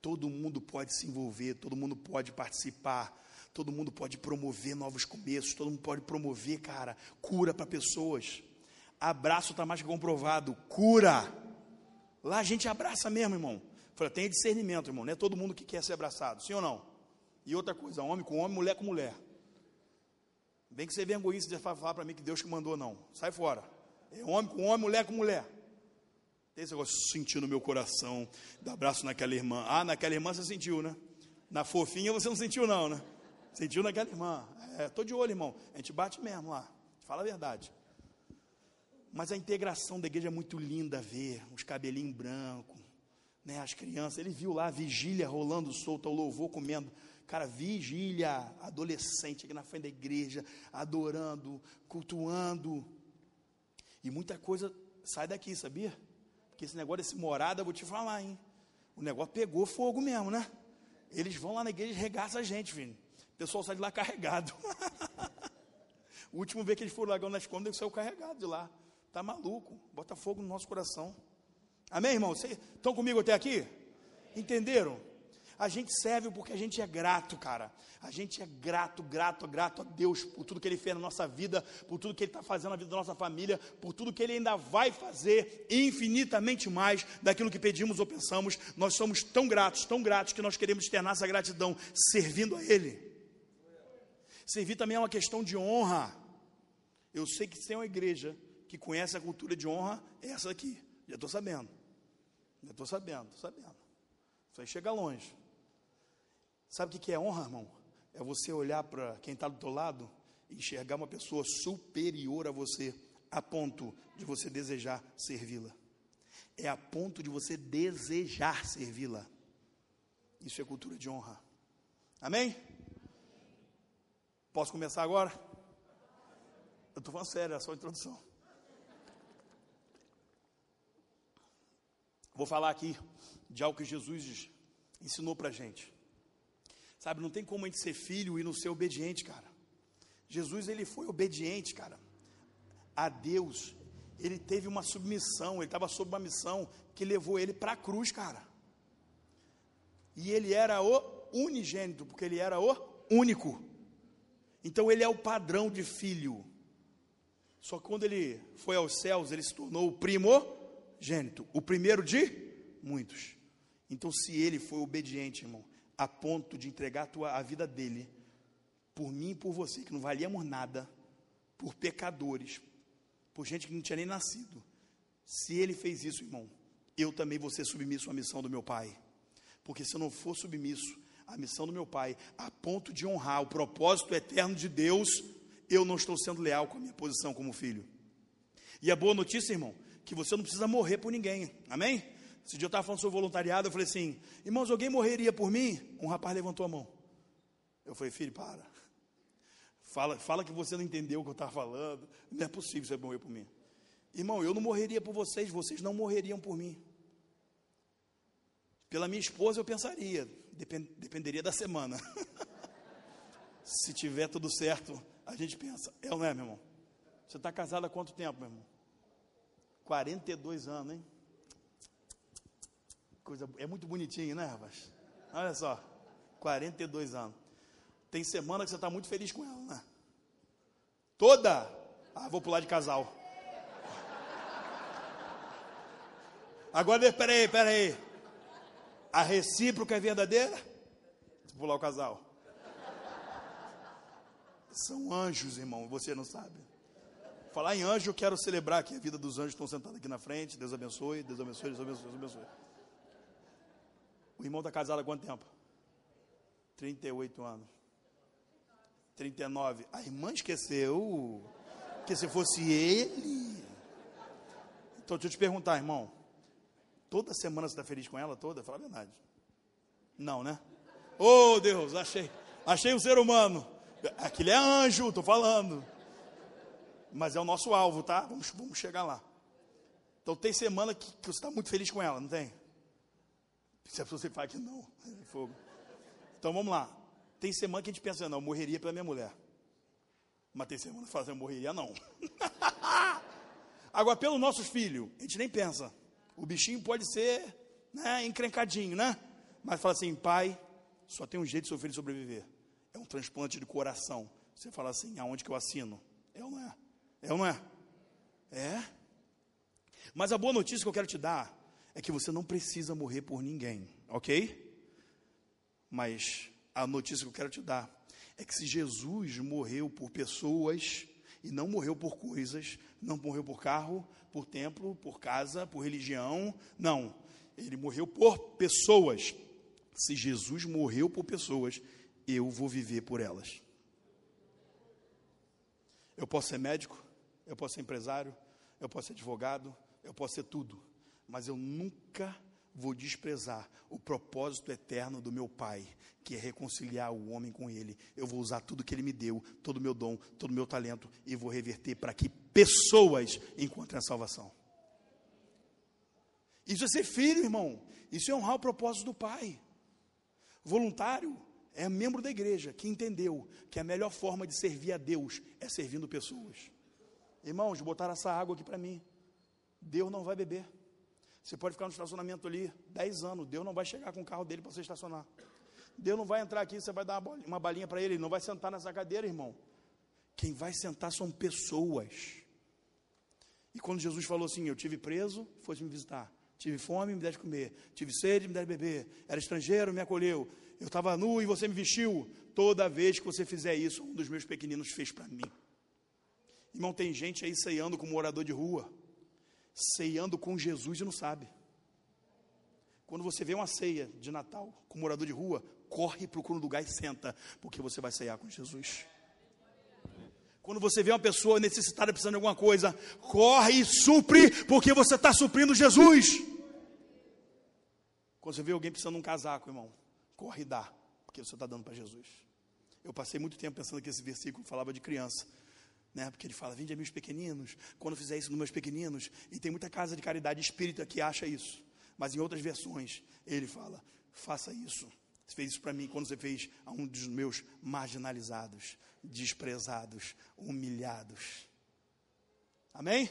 B: Todo mundo pode se envolver, todo mundo pode participar, todo mundo pode promover novos começos, todo mundo pode promover, cara, cura para pessoas. Abraço está mais que comprovado, cura. Lá a gente abraça mesmo, irmão. Fala, tenha discernimento, irmão. Não é todo mundo que quer ser abraçado, sim ou não? E outra coisa, homem com homem, mulher com mulher. Bem que você vem egoísta de falar para mim que Deus que mandou, não. Sai fora. É homem com homem, mulher com mulher. Tem esse negócio de sentir no meu coração, dar abraço naquela irmã. Ah, naquela irmã você sentiu, né? Na fofinha você não sentiu, não, né? Sentiu naquela irmã. É, tô de olho, irmão. A gente bate mesmo lá. Fala a verdade. Mas a integração da igreja é muito linda ver, os cabelinhos brancos, né, as crianças. Ele viu lá a vigília rolando solta, o louvor comendo. Cara, vigília, adolescente aqui na frente da igreja, adorando, cultuando. E muita coisa sai daqui, sabia? Porque esse negócio desse morada, eu vou te falar, hein? O negócio pegou fogo mesmo, né? Eles vão lá na igreja e regaçam a gente, filho. O pessoal sai de lá carregado. (laughs) o último vez que eles foram lá nas contas, ele saiu carregado de lá. Tá maluco? Bota fogo no nosso coração. Amém, irmão? Vocês estão comigo até aqui? Entenderam? A gente serve porque a gente é grato, cara. A gente é grato, grato, grato a Deus por tudo que Ele fez na nossa vida, por tudo que Ele está fazendo na vida da nossa família, por tudo que Ele ainda vai fazer infinitamente mais daquilo que pedimos ou pensamos. Nós somos tão gratos, tão gratos, que nós queremos externar essa gratidão servindo a Ele. Servir também é uma questão de honra. Eu sei que tem uma igreja que conhece a cultura de honra, é essa aqui. Já estou sabendo. Já estou sabendo, estou sabendo. Isso aí chega longe. Sabe o que é honra, irmão? É você olhar para quem está do teu lado e enxergar uma pessoa superior a você, a ponto de você desejar servi-la. é a ponto de você desejar servi-la. Isso é cultura de honra. Amém? Posso começar agora? Eu estou falando sério, é só a introdução. Vou falar aqui de algo que Jesus ensinou para a gente. Sabe, não tem como a gente ser filho e não ser obediente, cara. Jesus, ele foi obediente, cara, a Deus. Ele teve uma submissão, ele estava sob uma missão que levou ele para a cruz, cara. E ele era o unigênito, porque ele era o único. Então ele é o padrão de filho. Só que quando ele foi aos céus, ele se tornou o primogênito, o primeiro de muitos. Então, se ele foi obediente, irmão, a ponto de entregar a, tua, a vida dele por mim e por você, que não valíamos nada, por pecadores, por gente que não tinha nem nascido. Se ele fez isso, irmão, eu também vou ser submisso à missão do meu pai. Porque se eu não for submisso à missão do meu pai, a ponto de honrar o propósito eterno de Deus, eu não estou sendo leal com a minha posição como filho. E a boa notícia, irmão, que você não precisa morrer por ninguém. Amém? Esse dia eu estava falando sobre voluntariado, eu falei assim, irmãos, alguém morreria por mim? Um rapaz levantou a mão. Eu falei, filho, para. Fala, fala que você não entendeu o que eu estava falando. Não é possível você morrer por mim. Irmão, eu não morreria por vocês, vocês não morreriam por mim. Pela minha esposa eu pensaria, dependeria da semana. (laughs) Se tiver tudo certo, a gente pensa. É ou não é, meu irmão? Você está casado há quanto tempo, meu irmão? 42 anos, hein? Coisa, é muito bonitinho, né, rapaz? Olha só, 42 anos. Tem semana que você está muito feliz com ela, né? Toda. Ah, vou pular de casal. Agora, peraí, peraí. A recíproca é verdadeira? Vou pular o casal. São anjos, irmão, você não sabe. Falar em anjo, eu quero celebrar aqui a vida dos anjos que estão sentados aqui na frente. Deus abençoe, Deus abençoe, Deus abençoe, Deus abençoe. O irmão está casado há quanto tempo? 38 anos. 39. A irmã esqueceu que se fosse ele. Então, deixa eu te perguntar, irmão. Toda semana você está feliz com ela toda? Fala a verdade. Não, né? Oh, Deus, achei. Achei um ser humano. Aquele é anjo, estou falando. Mas é o nosso alvo, tá? Vamos, vamos chegar lá. Então tem semana que, que você está muito feliz com ela, não tem? Se a pessoa fala que não, é fogo. Então vamos lá. Tem semana que a gente pensa, não, eu morreria pela minha mulher. Mas tem semana que fala, eu morreria não. (laughs) Agora, pelos nossos filhos, a gente nem pensa. O bichinho pode ser né, encrencadinho, né? Mas fala assim, pai, só tem um jeito de seu filho sobreviver. É um transplante de coração. Você fala assim, aonde que eu assino? É ou não é? É ou não é? É. Mas a boa notícia que eu quero te dar é que você não precisa morrer por ninguém, ok? Mas a notícia que eu quero te dar é que se Jesus morreu por pessoas e não morreu por coisas, não morreu por carro, por templo, por casa, por religião, não. Ele morreu por pessoas. Se Jesus morreu por pessoas, eu vou viver por elas. Eu posso ser médico, eu posso ser empresário, eu posso ser advogado, eu posso ser tudo, mas eu nunca vou desprezar o propósito eterno do meu Pai, que é reconciliar o homem com Ele. Eu vou usar tudo que Ele me deu, todo o meu dom, todo o meu talento, e vou reverter para que pessoas encontrem a salvação. Isso é ser filho, irmão. Isso é honrar o propósito do Pai. Voluntário é membro da igreja que entendeu que a melhor forma de servir a Deus é servindo pessoas. Irmãos, botaram essa água aqui para mim. Deus não vai beber. Você pode ficar no estacionamento ali 10 anos, Deus não vai chegar com o carro dele para você estacionar. Deus não vai entrar aqui, você vai dar uma balinha para ele, ele não vai sentar nessa cadeira, irmão. Quem vai sentar são pessoas. E quando Jesus falou assim: Eu tive preso, fosse me visitar. Tive fome, me deste comer. Tive sede, me deste beber. Era estrangeiro, me acolheu. Eu estava nu e você me vestiu. Toda vez que você fizer isso, um dos meus pequeninos fez para mim. Irmão, tem gente aí ceando como morador de rua ceando com Jesus e não sabe. Quando você vê uma ceia de Natal com morador de rua, corre, procura um lugar e senta, porque você vai ceiar com Jesus. Quando você vê uma pessoa necessitada, precisando de alguma coisa, corre e supre, porque você está suprindo Jesus. Quando você vê alguém precisando de um casaco, irmão, corre e dá, porque você está dando para Jesus. Eu passei muito tempo pensando que esse versículo falava de criança. Né? Porque ele fala, vinde a meus pequeninos, quando fizer isso nos meus pequeninos, e tem muita casa de caridade espírita que acha isso, mas em outras versões ele fala, faça isso. Você fez isso para mim quando você fez a um dos meus marginalizados, desprezados, humilhados. Amém?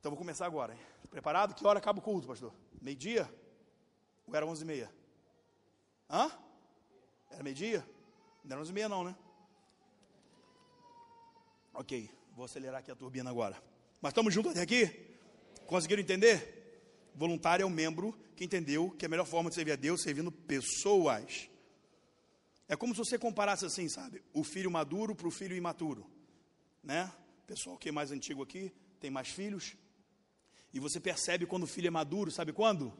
B: Então vou começar agora. Hein? Preparado? Que hora acaba o culto, pastor? Meio-dia? Ou era onze e meia? Hã? Era meio-dia? Não era onze e meia não, né? Ok, vou acelerar aqui a turbina agora. Mas estamos juntos até aqui? Conseguiram entender? Voluntário é um membro que entendeu que a melhor forma de servir a Deus é servindo pessoas. É como se você comparasse assim, sabe? O filho maduro para o filho imaturo. Né? Pessoal que é mais antigo aqui, tem mais filhos. E você percebe quando o filho é maduro, sabe quando?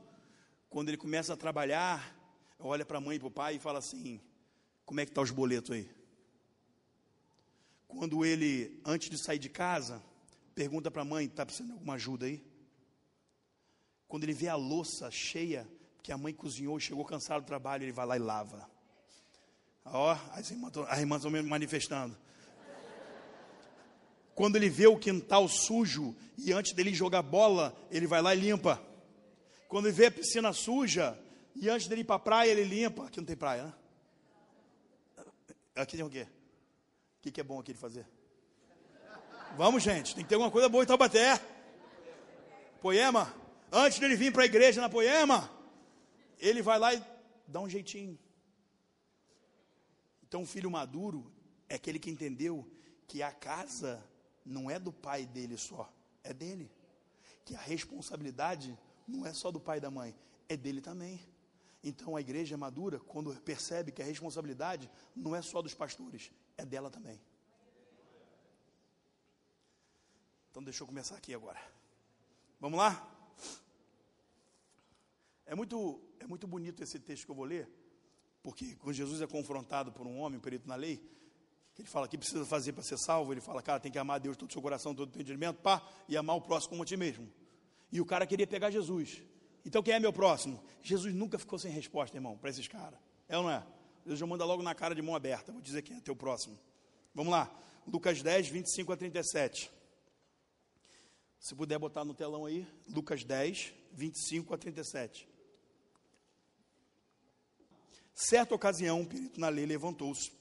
B: Quando ele começa a trabalhar, olha para a mãe e para o pai e fala assim: Como é que estão tá os boletos aí? Quando ele, antes de sair de casa, pergunta para a mãe: Está precisando de alguma ajuda aí? Quando ele vê a louça cheia, que a mãe cozinhou, chegou cansado do trabalho, ele vai lá e lava. Ó, as irmãs, estão me manifestando. Quando ele vê o quintal sujo e antes dele jogar bola, ele vai lá e limpa. Quando ele vê a piscina suja e antes dele ir para a praia, ele limpa. Aqui não tem praia, né? Aqui tem o quê? O que, que é bom aqui de fazer? Vamos, gente, tem que ter alguma coisa boa em Taubaté. Poema? Antes dele vir para a igreja na Poema, ele vai lá e dá um jeitinho. Então, o filho maduro é aquele que entendeu que a casa não é do pai dele só, é dele. Que a responsabilidade não é só do pai e da mãe, é dele também. Então a igreja madura, quando percebe que a responsabilidade não é só dos pastores, é dela também. Então deixa eu começar aqui agora. Vamos lá? É muito, é muito bonito esse texto que eu vou ler, porque quando Jesus é confrontado por um homem, um perito na lei, que ele fala que precisa fazer para ser salvo, ele fala, cara, tem que amar Deus todo o seu coração, todo o seu entendimento, pá, e amar o próximo como a ti mesmo. E o cara queria pegar Jesus. Então quem é meu próximo? Jesus nunca ficou sem resposta, irmão, para esses caras. É ou não é? Deus já manda logo na cara de mão aberta. Vou dizer quem é teu próximo. Vamos lá. Lucas 10, 25 a 37. Se puder botar no telão aí, Lucas 10, 25 a 37. Certa ocasião, um perito na lei levantou-se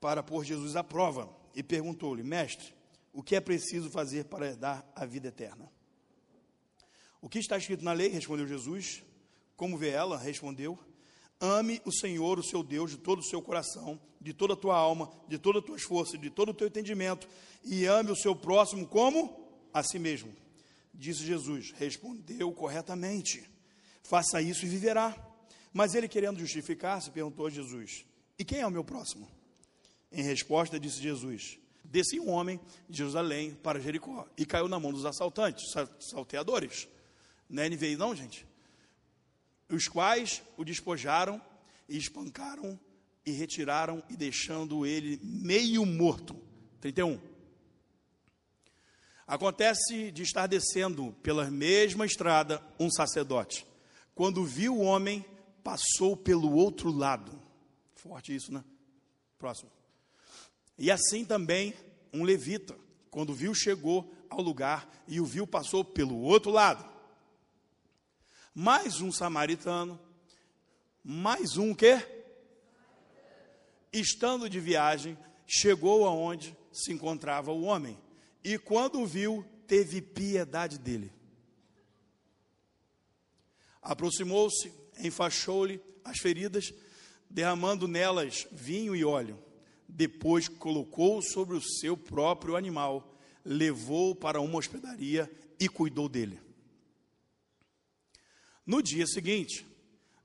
B: para pôr Jesus à prova e perguntou-lhe: Mestre, o que é preciso fazer para dar a vida eterna? O que está escrito na lei? Respondeu Jesus. Como vê ela? Respondeu: Ame o Senhor, o seu Deus, de todo o seu coração, de toda a tua alma, de todas as tuas forças, de todo o teu entendimento, e ame o seu próximo como a si mesmo. Disse Jesus: Respondeu corretamente. Faça isso e viverá. Mas ele, querendo justificar-se, perguntou a Jesus: E quem é o meu próximo? Em resposta, disse Jesus: Desci um homem de Jerusalém para Jericó e caiu na mão dos assaltantes, salteadores. Não é NVI, não, gente? Os quais o despojaram e espancaram e retiraram e deixando ele meio morto. 31. Acontece de estar descendo pela mesma estrada um sacerdote. Quando viu o homem, passou pelo outro lado. Forte isso, né? Próximo. E assim também um levita, quando viu, chegou ao lugar e o viu, passou pelo outro lado. Mais um samaritano, mais um que? Estando de viagem, chegou aonde se encontrava o homem. E quando o viu, teve piedade dele. Aproximou-se, enfaixou-lhe as feridas, derramando nelas vinho e óleo. Depois colocou sobre o seu próprio animal, levou para uma hospedaria e cuidou dele. No dia seguinte,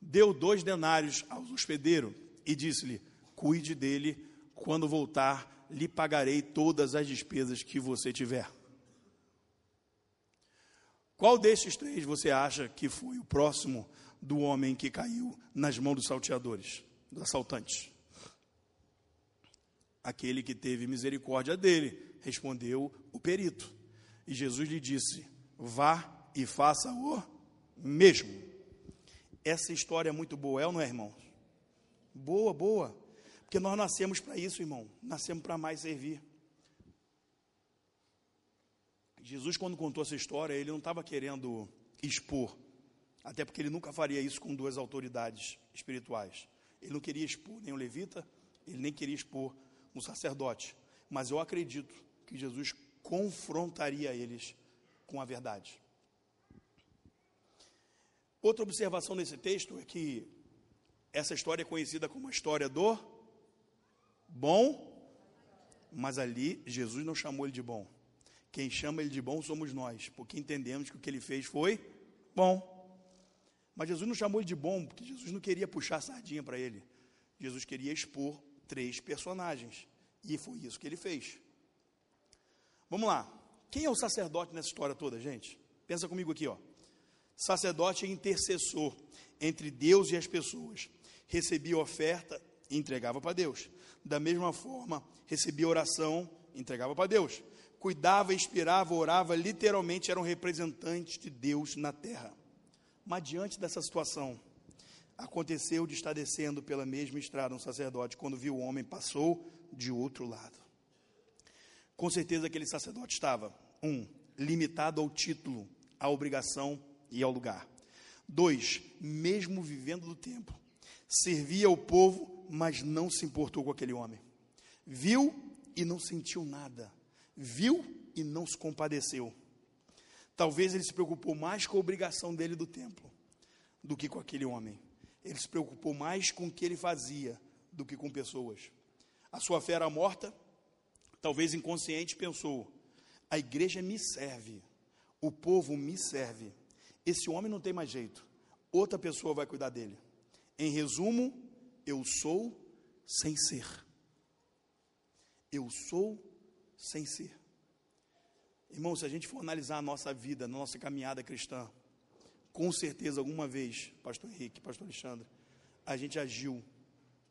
B: deu dois denários ao hospedeiro e disse-lhe: Cuide dele, quando voltar, lhe pagarei todas as despesas que você tiver. Qual destes três você acha que foi o próximo do homem que caiu nas mãos dos salteadores, dos assaltantes. Aquele que teve misericórdia dele, respondeu o perito. E Jesus lhe disse: Vá e faça o mesmo. Essa história é muito boa, é ou não é, irmãos? Boa, boa. Porque nós nascemos para isso, irmão. Nascemos para mais servir. Jesus, quando contou essa história, ele não estava querendo expor, até porque ele nunca faria isso com duas autoridades espirituais. Ele não queria expor nem o levita, ele nem queria expor um sacerdote. Mas eu acredito que Jesus confrontaria eles com a verdade. Outra observação nesse texto é que essa história é conhecida como a história do bom, mas ali Jesus não chamou ele de bom. Quem chama ele de bom somos nós, porque entendemos que o que ele fez foi bom. Mas Jesus não chamou ele de bom, porque Jesus não queria puxar sardinha para ele. Jesus queria expor três personagens. E foi isso que ele fez. Vamos lá. Quem é o sacerdote nessa história toda, gente? Pensa comigo aqui, ó. Sacerdote é intercessor entre Deus e as pessoas. Recebia oferta e entregava para Deus. Da mesma forma, recebia oração, entregava para Deus. Cuidava, inspirava, orava, literalmente era um representante de Deus na terra. Mas diante dessa situação, aconteceu de estar descendo pela mesma estrada um sacerdote, quando viu o homem, passou de outro lado. Com certeza aquele sacerdote estava, um, limitado ao título, à obrigação e ao lugar. Dois, mesmo vivendo do tempo, servia o povo, mas não se importou com aquele homem. Viu e não sentiu nada. Viu e não se compadeceu. Talvez ele se preocupou mais com a obrigação dele do templo do que com aquele homem. Ele se preocupou mais com o que ele fazia do que com pessoas. A sua fé era morta, talvez inconsciente, pensou: a igreja me serve, o povo me serve. Esse homem não tem mais jeito, outra pessoa vai cuidar dele. Em resumo, eu sou sem ser. Eu sou sem ser. Irmão, se a gente for analisar a nossa vida, a nossa caminhada cristã, com certeza alguma vez, pastor Henrique, pastor Alexandre, a gente agiu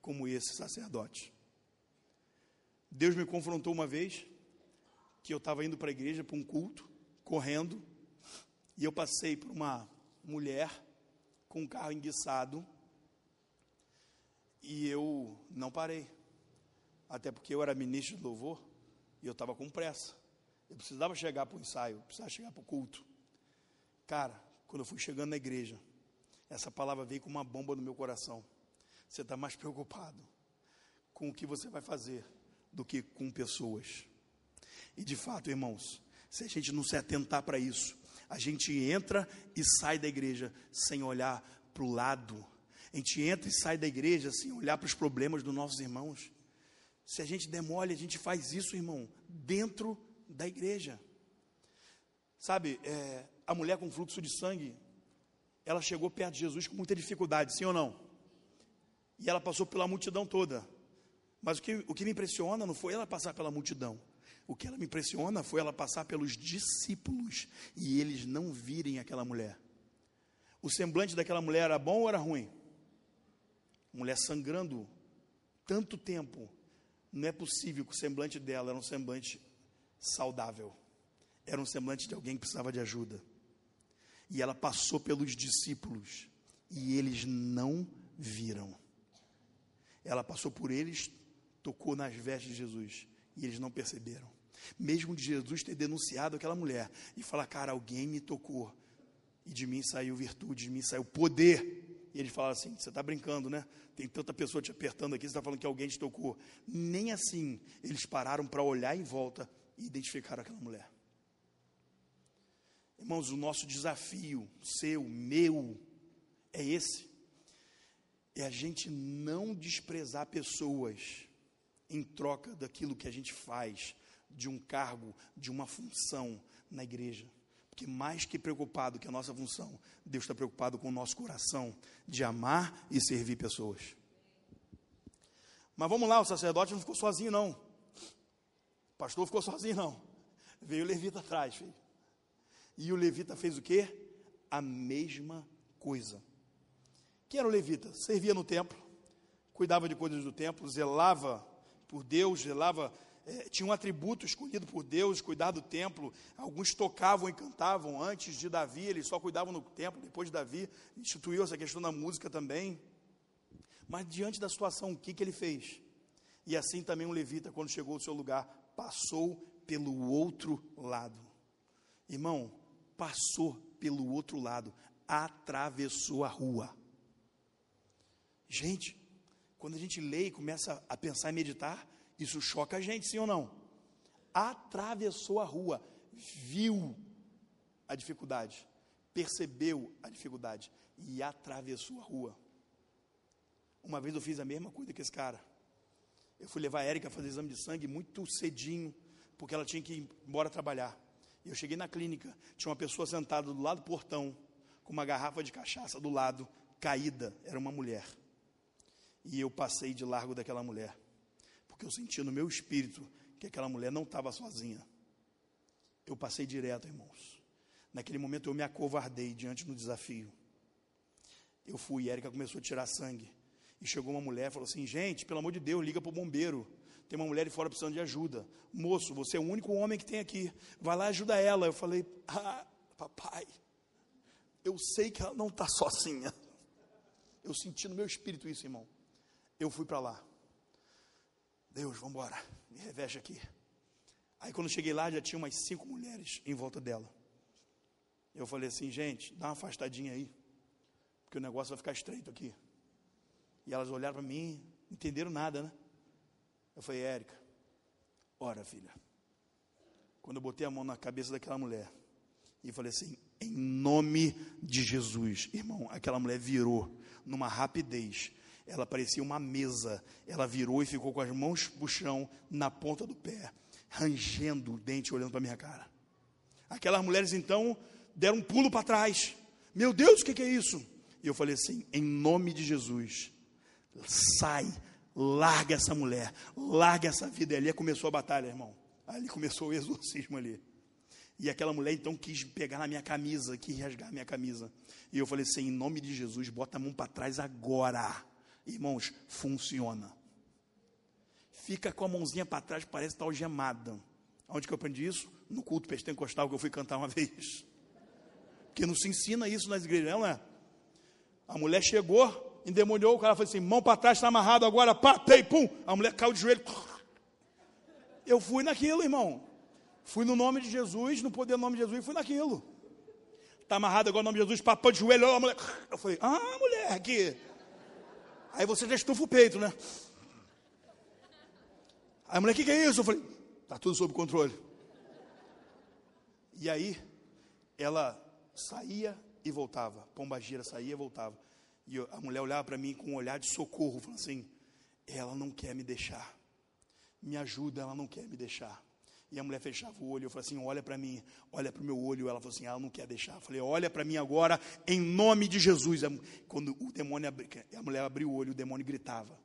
B: como esse sacerdote. Deus me confrontou uma vez que eu estava indo para a igreja para um culto, correndo, e eu passei por uma mulher com um carro enguiçado e eu não parei. Até porque eu era ministro de louvor e eu estava com pressa. Eu precisava chegar para o ensaio, precisava chegar para o culto. Cara, quando eu fui chegando na igreja, essa palavra veio com uma bomba no meu coração. Você está mais (laughs) preocupado com o que você vai fazer do que com pessoas. E de fato, irmãos, se a gente não se atentar para isso, a gente entra e sai da igreja sem olhar para o lado. A gente entra e sai da igreja sem olhar para os problemas dos nossos irmãos. Se a gente demole, a gente faz isso, irmão, dentro da igreja. Sabe, é, a mulher com fluxo de sangue, ela chegou perto de Jesus com muita dificuldade, sim ou não? E ela passou pela multidão toda. Mas o que, o que me impressiona não foi ela passar pela multidão. O que ela me impressiona foi ela passar pelos discípulos e eles não virem aquela mulher. O semblante daquela mulher era bom ou era ruim? Mulher sangrando tanto tempo. Não é possível que o semblante dela era um semblante saudável. Era um semblante de alguém que precisava de ajuda. E ela passou pelos discípulos e eles não viram. Ela passou por eles, tocou nas vestes de Jesus e eles não perceberam. Mesmo de Jesus ter denunciado aquela mulher e falar, cara, alguém me tocou e de mim saiu virtude, de mim saiu poder. E ele fala assim: você está brincando, né? Tem tanta pessoa te apertando aqui, você está falando que alguém te tocou. Nem assim eles pararam para olhar em volta e identificaram aquela mulher. Irmãos, o nosso desafio, seu, meu, é esse: é a gente não desprezar pessoas em troca daquilo que a gente faz, de um cargo, de uma função na igreja. Porque mais que preocupado com a nossa função, Deus está preocupado com o nosso coração de amar e servir pessoas. Mas vamos lá, o sacerdote não ficou sozinho, não. Pastor ficou sozinho, não. Veio o levita atrás, filho. E o levita fez o quê? A mesma coisa. Quem era o levita? Servia no templo, cuidava de coisas do templo, zelava por Deus, zelava, é, tinha um atributo escolhido por Deus, cuidar do templo. Alguns tocavam e cantavam antes de Davi, eles só cuidavam no templo, depois de Davi, instituiu essa questão da música também. Mas diante da situação, o que, que ele fez? E assim também um levita, quando chegou ao seu lugar, passou pelo outro lado. Irmão, passou pelo outro lado, atravessou a rua. Gente, quando a gente lê e começa a pensar e meditar, isso choca a gente, sim ou não? Atravessou a rua, viu a dificuldade, percebeu a dificuldade e atravessou a rua. Uma vez eu fiz a mesma coisa que esse cara. Eu fui levar a Érica a fazer exame de sangue muito cedinho, porque ela tinha que ir embora trabalhar. E eu cheguei na clínica, tinha uma pessoa sentada do lado do portão, com uma garrafa de cachaça do lado, caída, era uma mulher. E eu passei de largo daquela mulher, porque eu senti no meu espírito que aquela mulher não estava sozinha. Eu passei direto, irmãos. Naquele momento eu me acovardei diante do desafio. Eu fui, Érica começou a tirar sangue. E chegou uma mulher e falou assim: gente, pelo amor de Deus, liga para o bombeiro. Tem uma mulher de fora precisando de ajuda. Moço, você é o único homem que tem aqui. Vai lá ajuda ela. Eu falei: ah, papai, eu sei que ela não está (laughs) sozinha. Eu senti no meu espírito isso, irmão. Eu fui para lá. Deus, vamos embora. Me reveste aqui. Aí quando cheguei lá, já tinha umas cinco mulheres em volta dela. Eu falei assim, gente, dá uma afastadinha aí. Porque o negócio vai ficar estreito aqui. E elas olharam para mim, não entenderam nada, né? Eu falei, Érica, ora, filha. Quando eu botei a mão na cabeça daquela mulher, e falei assim, em nome de Jesus, irmão, aquela mulher virou numa rapidez. Ela parecia uma mesa. Ela virou e ficou com as mãos no chão, na ponta do pé, rangendo o dente, olhando para minha cara. Aquelas mulheres então deram um pulo para trás. Meu Deus, o que, que é isso? E eu falei assim: em nome de Jesus, sai, larga essa mulher, larga essa vida. E ali começou a batalha, irmão. Ali começou o exorcismo ali. E aquela mulher então quis pegar na minha camisa, quis rasgar a minha camisa. E eu falei assim: em nome de Jesus, bota a mão para trás agora. Irmãos, funciona. Fica com a mãozinha para trás, parece estar algemada. Onde que eu aprendi isso? No culto pentecostal que eu fui cantar uma (laughs) vez. Porque não se ensina isso nas igrejas, não é? A mulher chegou, endemoniou, o cara falou assim: mão para trás, está amarrado agora, pá, pei, pum. A mulher caiu de joelho. Eu fui naquilo, irmão. Fui no nome de Jesus, no poder do nome de Jesus, fui naquilo. Está amarrado agora no nome de Jesus, papo de joelho, a mulher. Eu falei: ah, mulher, aqui. Aí você já estufa o peito, né? Aí a mulher, o que, que é isso? Eu falei: está tudo sob controle. E aí, ela saía e voltava. Pomba gira saía e voltava. E a mulher olhava para mim com um olhar de socorro, falando assim: ela não quer me deixar. Me ajuda, ela não quer me deixar. E a mulher fechava o olho, eu falei assim: olha para mim, olha para o meu olho. Ela falou assim: ela não quer deixar. Eu falei: olha para mim agora, em nome de Jesus. Quando o demônio, a mulher abriu o olho, o demônio gritava.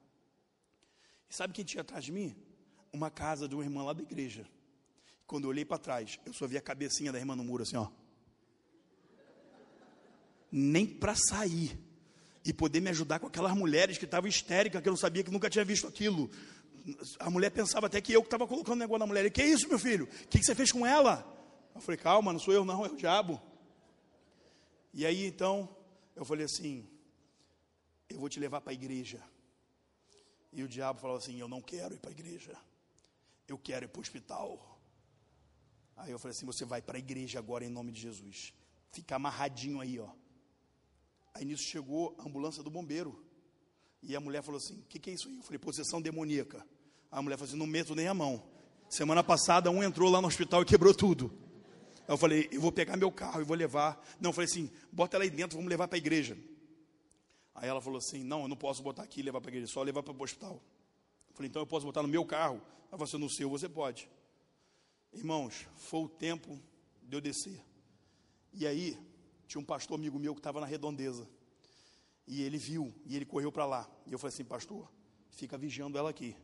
B: E sabe quem tinha atrás de mim? Uma casa de uma irmã lá da igreja. Quando eu olhei para trás, eu só vi a cabecinha da irmã no muro assim, ó. Nem para sair e poder me ajudar com aquelas mulheres que estavam histéricas, que eu não sabia, que nunca tinha visto aquilo. A mulher pensava até que eu que estava colocando negócio na mulher. E, que é isso, meu filho? O que, que você fez com ela? Eu falei, calma, não sou eu não, é o diabo. E aí então, eu falei assim, eu vou te levar para a igreja. E o diabo falou assim, eu não quero ir para a igreja. Eu quero ir para o hospital. Aí eu falei assim, você vai para a igreja agora em nome de Jesus. Fica amarradinho aí, ó. Aí nisso chegou a ambulância do bombeiro. E a mulher falou assim: O que, que é isso aí? Eu falei: Possessão demoníaca. A mulher falou assim: Não meto nem a mão. Semana passada, um entrou lá no hospital e quebrou tudo. Aí eu falei: Eu vou pegar meu carro e vou levar. Não, eu falei assim: Bota ela aí dentro, vamos levar para a igreja. Aí ela falou assim: Não, eu não posso botar aqui e levar para a igreja, só levar para o hospital. Eu falei: Então eu posso botar no meu carro. Ela falou assim: No seu você pode. Irmãos, foi o tempo de eu descer. E aí, tinha um pastor amigo meu que estava na redondeza. E ele viu, e ele correu para lá. E eu falei assim, pastor, fica vigiando ela aqui.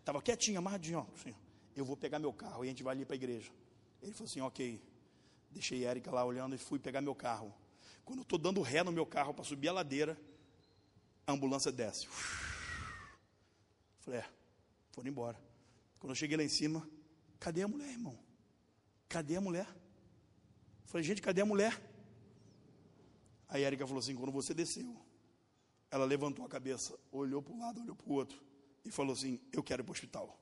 B: Estava quietinho, amarradinho, assim, eu vou pegar meu carro e a gente vai ali para a igreja. Ele falou assim, ok. Deixei a Erika lá olhando e fui pegar meu carro. Quando eu estou dando ré no meu carro para subir a ladeira, a ambulância desce. Falei, é, Foram embora. Quando eu cheguei lá em cima, cadê a mulher, irmão? Cadê a mulher? Falei, gente, cadê a mulher? A Erika falou assim: quando você desceu, ela levantou a cabeça, olhou para um lado, olhou para o outro e falou assim: Eu quero ir para o hospital.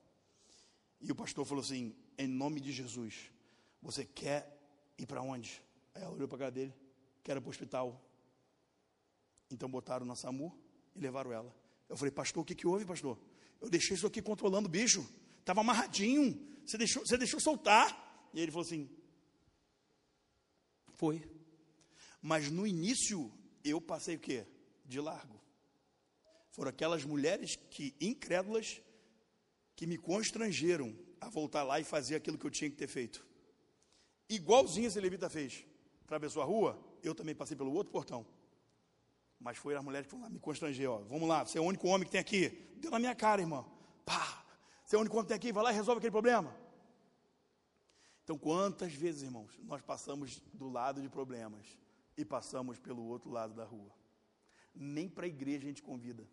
B: E o pastor falou assim: Em nome de Jesus, você quer ir para onde? Aí ela olhou para a cara dele: Quero ir para o hospital. Então botaram na SAMU e levaram ela. Eu falei: Pastor, o que, que houve, pastor? Eu deixei isso aqui controlando o bicho, estava amarradinho. Você deixou, você deixou soltar. E ele falou assim: Foi. Mas no início eu passei o quê? De largo. Foram aquelas mulheres que, incrédulas, que me constrangeram a voltar lá e fazer aquilo que eu tinha que ter feito. Igualzinho esse levita fez. Atravessou a rua, eu também passei pelo outro portão. Mas foi as mulheres que foram lá me constranger, ó. Vamos lá, você é o único homem que tem aqui. Deu na minha cara, irmão. Pá! Você é o único homem que tem aqui, vai lá e resolve aquele problema. Então, quantas vezes, irmãos, nós passamos do lado de problemas e passamos pelo outro lado da rua? Nem para a igreja a gente convida.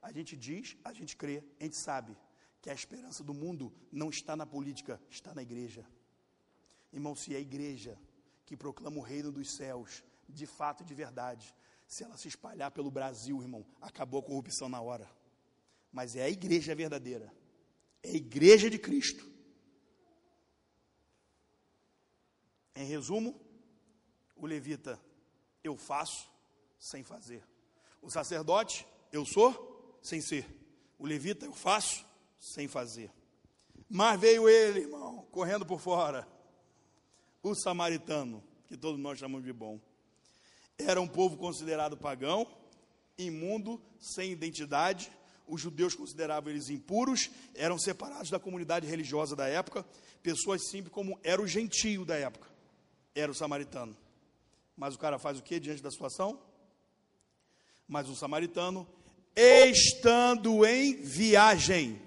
B: A gente diz, a gente crê, a gente sabe que a esperança do mundo não está na política, está na igreja. Irmão, se é a igreja que proclama o reino dos céus, de fato e de verdade, se ela se espalhar pelo Brasil, irmão, acabou a corrupção na hora. Mas é a igreja verdadeira, é a igreja de Cristo. Em resumo, o levita, eu faço sem fazer. O sacerdote, eu sou sem ser. O levita eu faço sem fazer. Mas veio ele, irmão, correndo por fora. O samaritano, que todos nós chamamos de bom. Era um povo considerado pagão, imundo, sem identidade. Os judeus consideravam eles impuros, eram separados da comunidade religiosa da época. Pessoas simples, como era o gentio da época, era o samaritano. Mas o cara faz o que diante da situação? Mas o samaritano estando em viagem.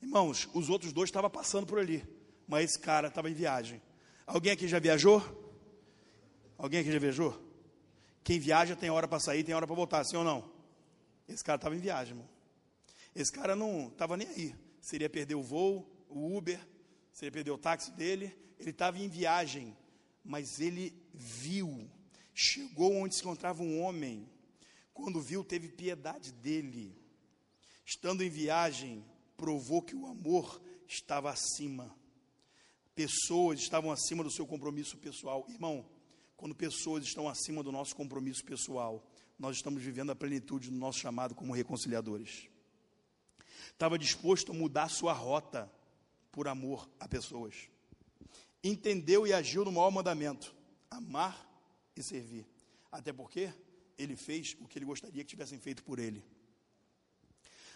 B: Irmãos, os outros dois estavam passando por ali, mas esse cara estava em viagem. Alguém aqui já viajou? Alguém aqui já viajou? Quem viaja tem hora para sair, tem hora para voltar, sim ou não? Esse cara estava em viagem, irmão. Esse cara não estava nem aí. Seria perder o voo, o Uber, seria perder o táxi dele. Ele estava em viagem, mas ele viu, chegou onde se encontrava um homem quando viu, teve piedade dele. Estando em viagem, provou que o amor estava acima. Pessoas estavam acima do seu compromisso pessoal. Irmão, quando pessoas estão acima do nosso compromisso pessoal, nós estamos vivendo a plenitude do nosso chamado como reconciliadores. Estava disposto a mudar sua rota por amor a pessoas. Entendeu e agiu no maior mandamento: amar e servir. Até porque ele fez o que ele gostaria que tivessem feito por ele.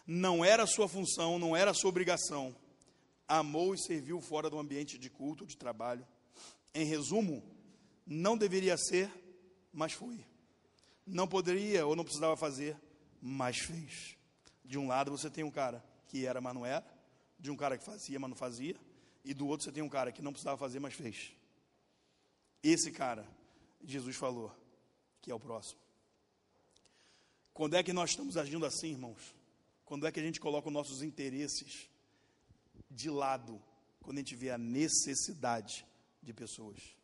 B: Não era sua função, não era sua obrigação. Amou e serviu fora do ambiente de culto, de trabalho. Em resumo, não deveria ser, mas foi. Não poderia ou não precisava fazer, mas fez. De um lado você tem um cara que era, mas não era. De um cara que fazia, mas não fazia. E do outro você tem um cara que não precisava fazer, mas fez. Esse cara, Jesus falou, que é o próximo. Quando é que nós estamos agindo assim, irmãos? Quando é que a gente coloca os nossos interesses de lado, quando a gente vê a necessidade de pessoas?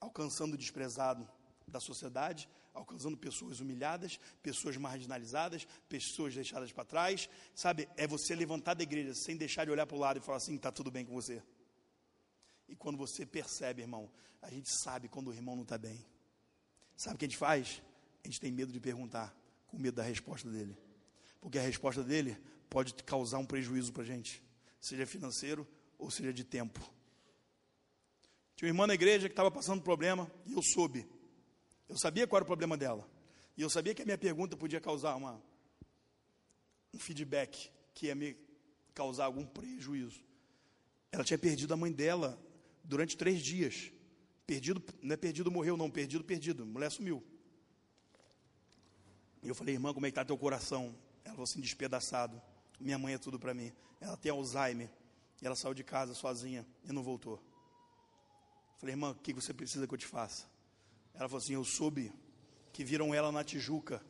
B: Alcançando o desprezado da sociedade, alcançando pessoas humilhadas, pessoas marginalizadas, pessoas deixadas para trás. Sabe, é você levantar da igreja sem deixar de olhar para o lado e falar assim: está tudo bem com você. E quando você percebe, irmão, a gente sabe quando o irmão não está bem. Sabe o que a gente faz? a gente tem medo de perguntar, com medo da resposta dele. Porque a resposta dele pode causar um prejuízo para a gente, seja financeiro ou seja de tempo. Tinha uma irmã na igreja que estava passando problema e eu soube. Eu sabia qual era o problema dela. E eu sabia que a minha pergunta podia causar uma, um feedback que ia me causar algum prejuízo. Ela tinha perdido a mãe dela durante três dias. Perdido, não é perdido morreu, não, perdido, perdido. A mulher sumiu. E eu falei, irmã, como é que está teu coração? Ela falou assim, despedaçado. Minha mãe é tudo para mim. Ela tem Alzheimer. E ela saiu de casa sozinha e não voltou. Eu falei, irmã, o que você precisa que eu te faça? Ela falou assim, eu soube que viram ela na Tijuca.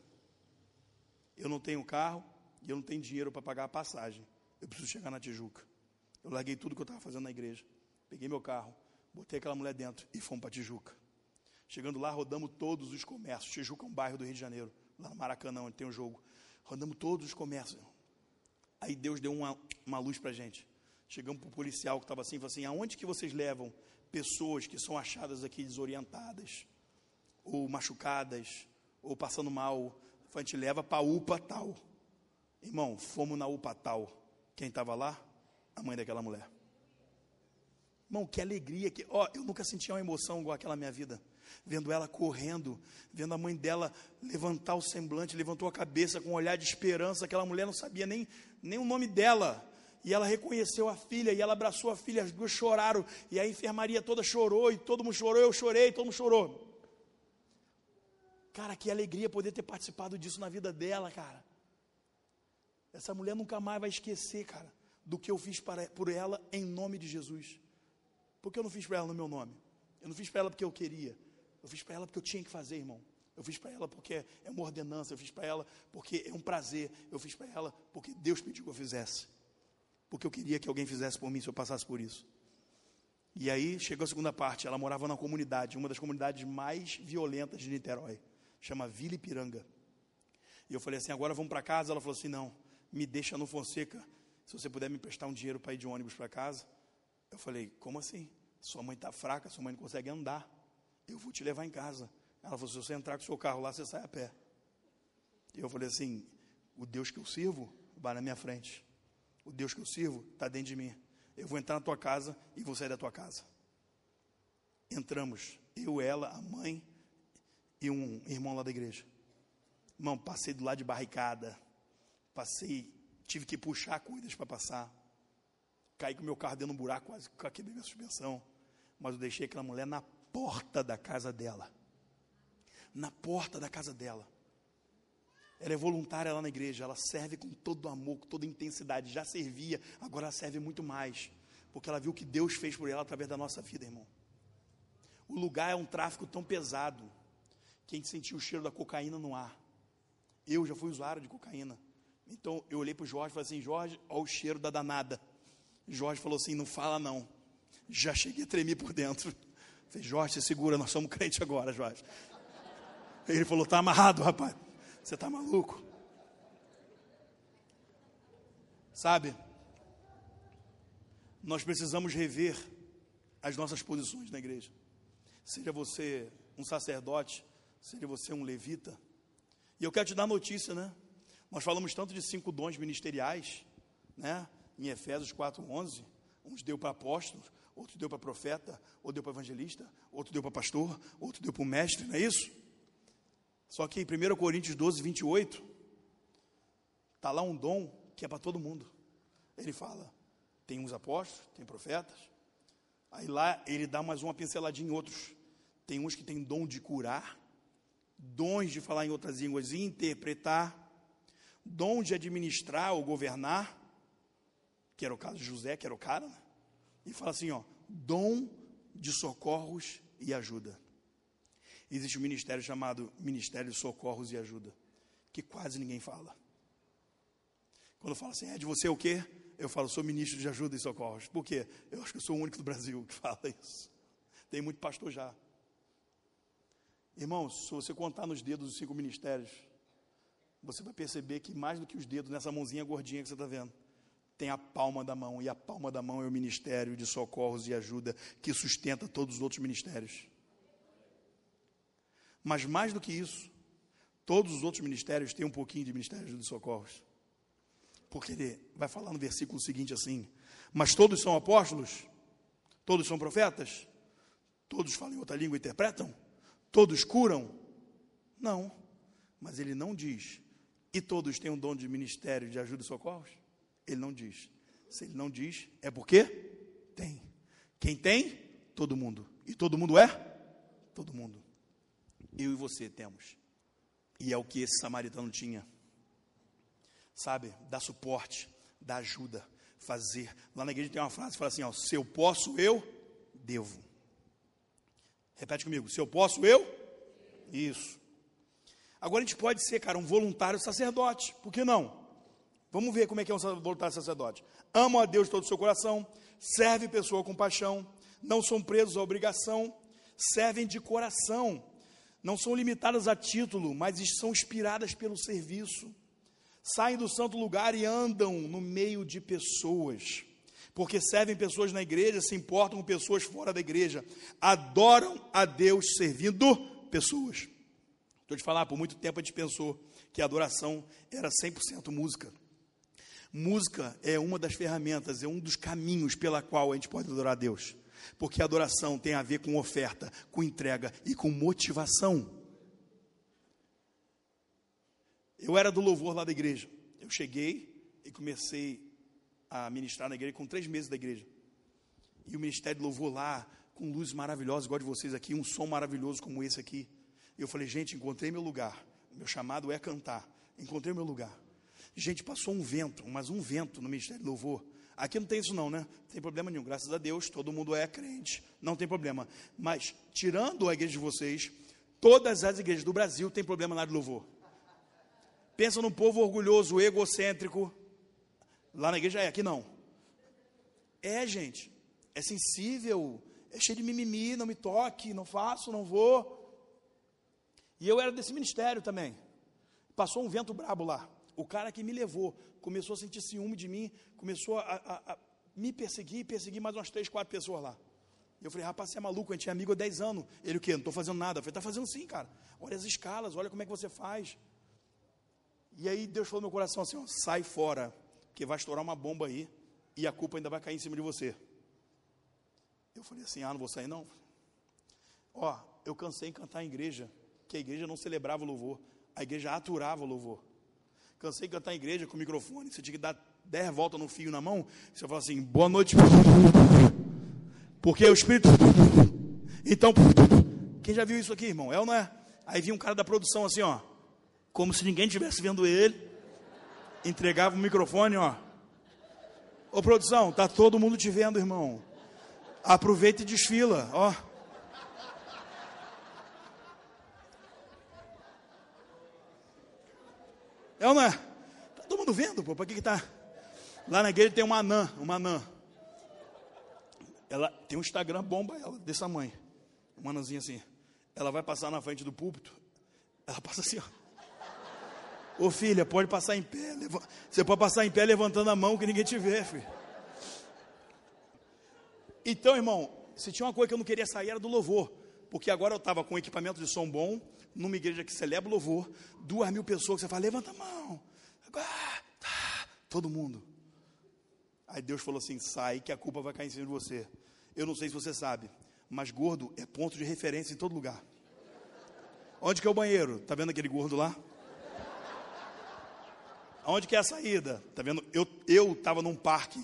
B: Eu não tenho carro, e eu não tenho dinheiro para pagar a passagem. Eu preciso chegar na Tijuca. Eu larguei tudo que eu estava fazendo na igreja. Peguei meu carro, botei aquela mulher dentro e fomos para Tijuca. Chegando lá, rodamos todos os comércios. Tijuca é um bairro do Rio de Janeiro, lá no Maracanã, onde tem o um jogo. Rodamos todos os comércios. Aí Deus deu uma, uma luz para a gente. Chegamos para o policial que estava assim, falou assim, aonde que vocês levam pessoas que são achadas aqui desorientadas, ou machucadas, ou passando mal? A gente leva para a UPA tal. Irmão, fomos na UPA tal. Quem estava lá? A mãe daquela mulher. Irmão, que alegria. Que, ó, eu nunca senti uma emoção igual aquela minha vida. Vendo ela correndo, vendo a mãe dela levantar o semblante, levantou a cabeça com um olhar de esperança. Aquela mulher não sabia nem, nem o nome dela. E ela reconheceu a filha, e ela abraçou a filha, as duas choraram, e a enfermaria toda chorou, e todo mundo chorou, eu chorei, todo mundo chorou. Cara, que alegria poder ter participado disso na vida dela, cara. Essa mulher nunca mais vai esquecer, cara, do que eu fiz para, por ela em nome de Jesus. Porque eu não fiz para ela no meu nome. Eu não fiz para ela porque eu queria. Eu fiz para ela porque eu tinha que fazer, irmão. Eu fiz para ela porque é uma ordenança. Eu fiz para ela porque é um prazer. Eu fiz para ela porque Deus pediu que eu fizesse. Porque eu queria que alguém fizesse por mim se eu passasse por isso. E aí chegou a segunda parte. Ela morava numa comunidade, uma das comunidades mais violentas de Niterói. Chama Vila Ipiranga. E eu falei assim: agora vamos para casa. Ela falou assim: não, me deixa no Fonseca. Se você puder me prestar um dinheiro para ir de ônibus para casa. Eu falei, como assim? Sua mãe está fraca, sua mãe não consegue andar. Eu vou te levar em casa. Ela falou: se você entrar com o seu carro lá, você sai a pé. E eu falei assim: o Deus que eu sirvo vai na minha frente. O Deus que eu sirvo está dentro de mim. Eu vou entrar na tua casa e vou sair da tua casa. Entramos, eu, ela, a mãe e um irmão lá da igreja. Irmão, passei do lado de barricada. Passei, tive que puxar coisas para passar caí com meu carro dentro de um buraco, quase quebrei minha suspensão. Mas eu deixei aquela mulher na porta da casa dela. Na porta da casa dela. Ela é voluntária lá na igreja, ela serve com todo amor, com toda intensidade. Já servia, agora ela serve muito mais. Porque ela viu o que Deus fez por ela através da nossa vida, irmão. O lugar é um tráfico tão pesado que a gente sentiu o cheiro da cocaína no ar. Eu já fui usuário de cocaína. Então eu olhei para o Jorge e falei assim: Jorge, olha o cheiro da danada. Jorge falou assim: não fala não. Já cheguei a tremer por dentro. Falei, Jorge, se segura, nós somos crente agora, Jorge. Ele falou: tá amarrado, rapaz. Você tá maluco? Sabe? Nós precisamos rever as nossas posições na igreja. Seja você um sacerdote, seja você um levita. E eu quero te dar notícia, né? Nós falamos tanto de cinco dons ministeriais, né? Em Efésios 4:11, uns deu para apóstolos, outro deu para profeta, outro deu para evangelista, outro deu para pastor, outro deu para mestre, não é isso? Só que em 1 Coríntios 12, 28, está lá um dom que é para todo mundo. Ele fala, tem uns apóstolos, tem profetas, aí lá ele dá mais uma pinceladinha em outros. Tem uns que têm dom de curar, dons de falar em outras línguas e interpretar, dom de administrar ou governar, que era o caso de José, que era o cara, e fala assim: ó, dom de socorros e ajuda. Existe um ministério chamado Ministério de Socorros e Ajuda, que quase ninguém fala. Quando fala assim, é de você o quê? Eu falo, sou ministro de ajuda e socorros. Por quê? Eu acho que eu sou o único do Brasil que fala isso. Tem muito pastor já. Irmãos, se você contar nos dedos os cinco ministérios, você vai perceber que mais do que os dedos nessa mãozinha gordinha que você está vendo, tem a palma da mão, e a palma da mão é o ministério de socorros e ajuda que sustenta todos os outros ministérios. Mas mais do que isso, todos os outros ministérios têm um pouquinho de ministério de socorros. Porque ele vai falar no versículo seguinte assim: Mas todos são apóstolos? Todos são profetas? Todos falam em outra língua e interpretam? Todos curam? Não. Mas ele não diz. E todos têm um dom de ministério de ajuda e socorros? Ele não diz. Se ele não diz, é porque tem. Quem tem? Todo mundo. E todo mundo é? Todo mundo. Eu e você temos. E é o que esse samaritano tinha. Sabe? Dar suporte, dar ajuda, fazer. Lá na igreja tem uma frase que fala assim: ó, se eu posso, eu devo. Repete comigo: se eu posso, eu? Isso. Agora a gente pode ser, cara, um voluntário sacerdote. Por que não? Vamos ver como é que é um voluntário sacerdote. Amam a Deus de todo o seu coração, serve pessoa com paixão, não são presos à obrigação, servem de coração, não são limitadas a título, mas são inspiradas pelo serviço. Saem do santo lugar e andam no meio de pessoas, porque servem pessoas na igreja, se importam com pessoas fora da igreja, adoram a Deus servindo pessoas. Estou te falar, por muito tempo a gente pensou que a adoração era 100% música. Música é uma das ferramentas, é um dos caminhos pela qual a gente pode adorar a Deus. Porque a adoração tem a ver com oferta, com entrega e com motivação. Eu era do louvor lá da igreja. Eu cheguei e comecei a ministrar na igreja com três meses da igreja. E o ministério de louvor lá, com luzes maravilhosas, igual de vocês aqui, um som maravilhoso como esse aqui. E eu falei, gente, encontrei meu lugar. Meu chamado é cantar. Encontrei meu lugar. Gente, passou um vento, mas um vento no ministério de louvor. Aqui não tem isso não, né? Não tem problema nenhum. Graças a Deus, todo mundo é crente. Não tem problema. Mas, tirando a igreja de vocês, todas as igrejas do Brasil têm problema área de louvor. Pensa num povo orgulhoso, egocêntrico. Lá na igreja é, aqui não. É, gente. É sensível. É cheio de mimimi, não me toque, não faço, não vou. E eu era desse ministério também. Passou um vento brabo lá. O cara que me levou começou a sentir ciúme de mim, começou a, a, a me perseguir, perseguir mais umas três, quatro pessoas lá. Eu falei, rapaz, você é maluco, a gente é amigo há 10 anos. Ele o quê? Não estou fazendo nada. Eu falei, está fazendo sim, cara. Olha as escalas, olha como é que você faz. E aí Deus falou no meu coração assim, ó, sai fora, porque vai estourar uma bomba aí e a culpa ainda vai cair em cima de você. Eu falei assim, ah, não vou sair não. Ó, eu cansei em cantar em igreja, que a igreja não celebrava o louvor, a igreja aturava o louvor. Cansei de cantar em igreja com o microfone, você tinha que dar dez voltas no fio na mão, você fala assim, boa noite. Porque o Espírito. Então, quem já viu isso aqui, irmão? É ou não é? Aí vinha um cara da produção assim, ó. Como se ninguém estivesse vendo ele. Entregava o microfone, ó. Ô produção, tá todo mundo te vendo, irmão. Aproveita e desfila, ó. É é? Tá todo mundo vendo, pô. Para que que tá? Lá na igreja tem uma anã, uma anã. Ela tem um Instagram bomba ela, tamanho. Uma anãzinha assim. Ela vai passar na frente do púlpito. Ela passa assim, ó. Ô filha, pode passar em pé. Leva... Você pode passar em pé levantando a mão que ninguém te vê, filho. Então, irmão, se tinha uma coisa que eu não queria sair era do louvor. Porque agora eu estava com equipamento de som bom, numa igreja que celebra o louvor, duas mil pessoas, você fala, levanta a mão. Ah, tá, todo mundo. Aí Deus falou assim: sai, que a culpa vai cair em cima de você. Eu não sei se você sabe, mas gordo é ponto de referência em todo lugar. Onde que é o banheiro? Tá vendo aquele gordo lá? Onde que é a saída? Tá vendo? Eu eu estava num parque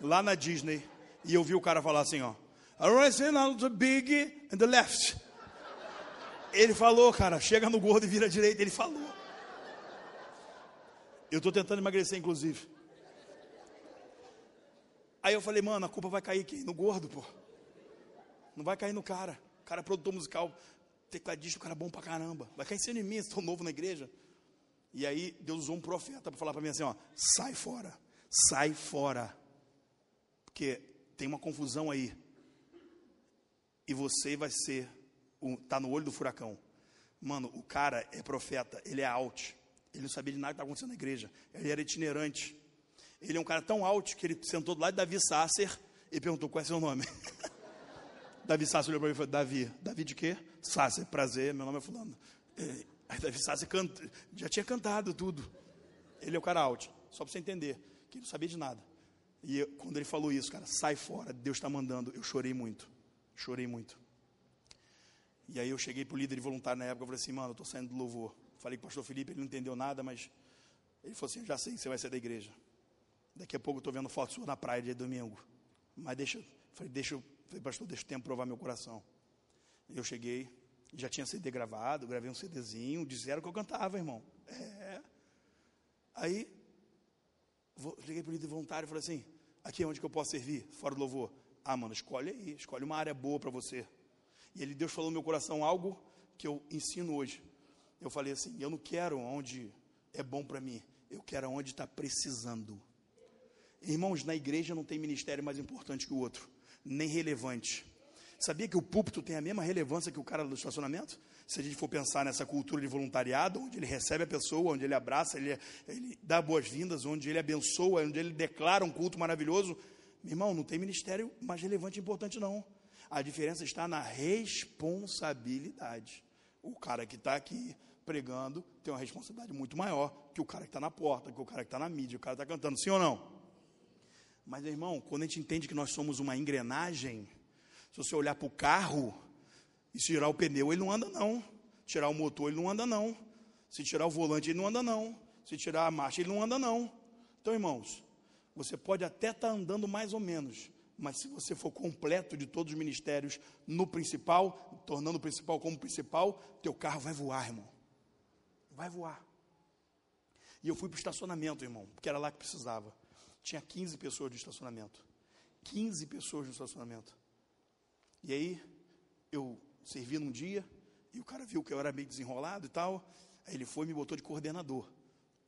B: lá na Disney e eu vi o cara falar assim, ó. I the big and the left. Ele falou, cara, chega no gordo e vira à direita. Ele falou. Eu estou tentando emagrecer, inclusive. Aí eu falei, mano, a culpa vai cair aqui no gordo, pô. Não vai cair no cara. O cara é produtor musical, tecladista, o cara é bom pra caramba. Vai cair em cima de mim, estou novo na igreja. E aí Deus usou um profeta para falar para mim assim, ó, sai fora, sai fora. Porque tem uma confusão aí. E você vai ser está no olho do furacão. Mano, o cara é profeta, ele é out. Ele não sabia de nada que estava acontecendo na igreja. Ele era itinerante. Ele é um cara tão alto que ele sentou do lado de Davi Sasser e perguntou qual é seu nome. (laughs) Davi Sasser olhou para mim e falou: Davi, Davi de quê? Sasser, prazer, meu nome é Fulano. Aí Davi Sasser canta, já tinha cantado tudo. Ele é o cara alto, só para você entender, que ele não sabia de nada. E eu, quando ele falou isso, cara, sai fora, Deus está mandando. Eu chorei muito, chorei muito. E aí eu cheguei para o líder voluntário na época, eu falei assim, mano, eu estou saindo do louvor. Falei com o pastor Felipe, ele não entendeu nada, mas ele falou assim, já sei, você vai sair da igreja. Daqui a pouco eu estou vendo foto sua na praia de domingo. Mas deixa, falei, deixa, falei, pastor, deixa o tempo provar meu coração. E eu cheguei, já tinha CD gravado, gravei um CDzinho, disseram que eu cantava, irmão. É. Aí, vou, cheguei para o líder voluntário e falei assim, aqui é onde que eu posso servir, fora do louvor. Ah, mano, escolhe aí, escolhe uma área boa para você. E ele, Deus falou no meu coração algo que eu ensino hoje. Eu falei assim: eu não quero onde é bom para mim, Eu quero aonde está precisando. Irmãos, na igreja não tem ministério mais importante que o outro, nem relevante. Sabia que o púlpito tem a mesma relevância que o cara do estacionamento? Se a gente for pensar nessa cultura de voluntariado, onde ele recebe a pessoa, onde ele abraça, ele, ele dá boas-vindas, onde ele abençoa, onde ele declara um culto maravilhoso. Meu irmão, não tem ministério mais relevante e importante, não. A diferença está na responsabilidade. O cara que está aqui pregando tem uma responsabilidade muito maior que o cara que está na porta, que o cara que está na mídia, o cara que está cantando, sim ou não? Mas, irmão, quando a gente entende que nós somos uma engrenagem, se você olhar para o carro e se tirar o pneu, ele não anda não. Tirar o motor, ele não anda não. Se tirar o volante, ele não anda não. Se tirar a marcha, ele não anda não. Então, irmãos, você pode até estar tá andando mais ou menos, mas se você for completo de todos os ministérios no principal, tornando o principal como principal, teu carro vai voar, irmão. Vai voar. E eu fui para o estacionamento, irmão, porque era lá que precisava. Tinha 15 pessoas no estacionamento. 15 pessoas no estacionamento. E aí, eu servi num dia, e o cara viu que eu era meio desenrolado e tal. Aí ele foi e me botou de coordenador.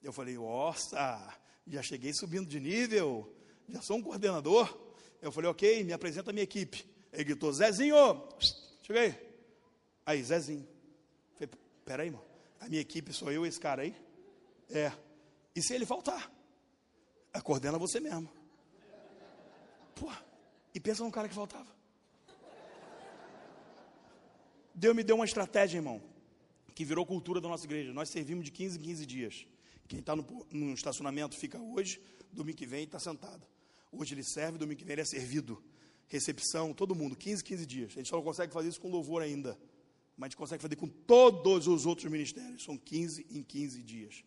B: Eu falei, nossa, já cheguei subindo de nível, já sou um coordenador. Eu falei, ok, me apresenta a minha equipe. Ele gritou, Zezinho, chega aí. Aí, Zezinho. Eu falei, peraí, irmão, a minha equipe sou eu e esse cara aí? É. E se ele faltar? Coordena você mesmo. Pô, e pensa no cara que faltava. Deus me deu uma estratégia, irmão, que virou cultura da nossa igreja. Nós servimos de 15 em 15 dias. Quem está no, no, estacionamento fica hoje, domingo que vem está sentado. Hoje ele serve, domingo que vem ele é servido. Recepção, todo mundo, 15, 15 dias. A gente só não consegue fazer isso com louvor ainda. Mas a gente consegue fazer com todos os outros ministérios. São 15 em 15 dias.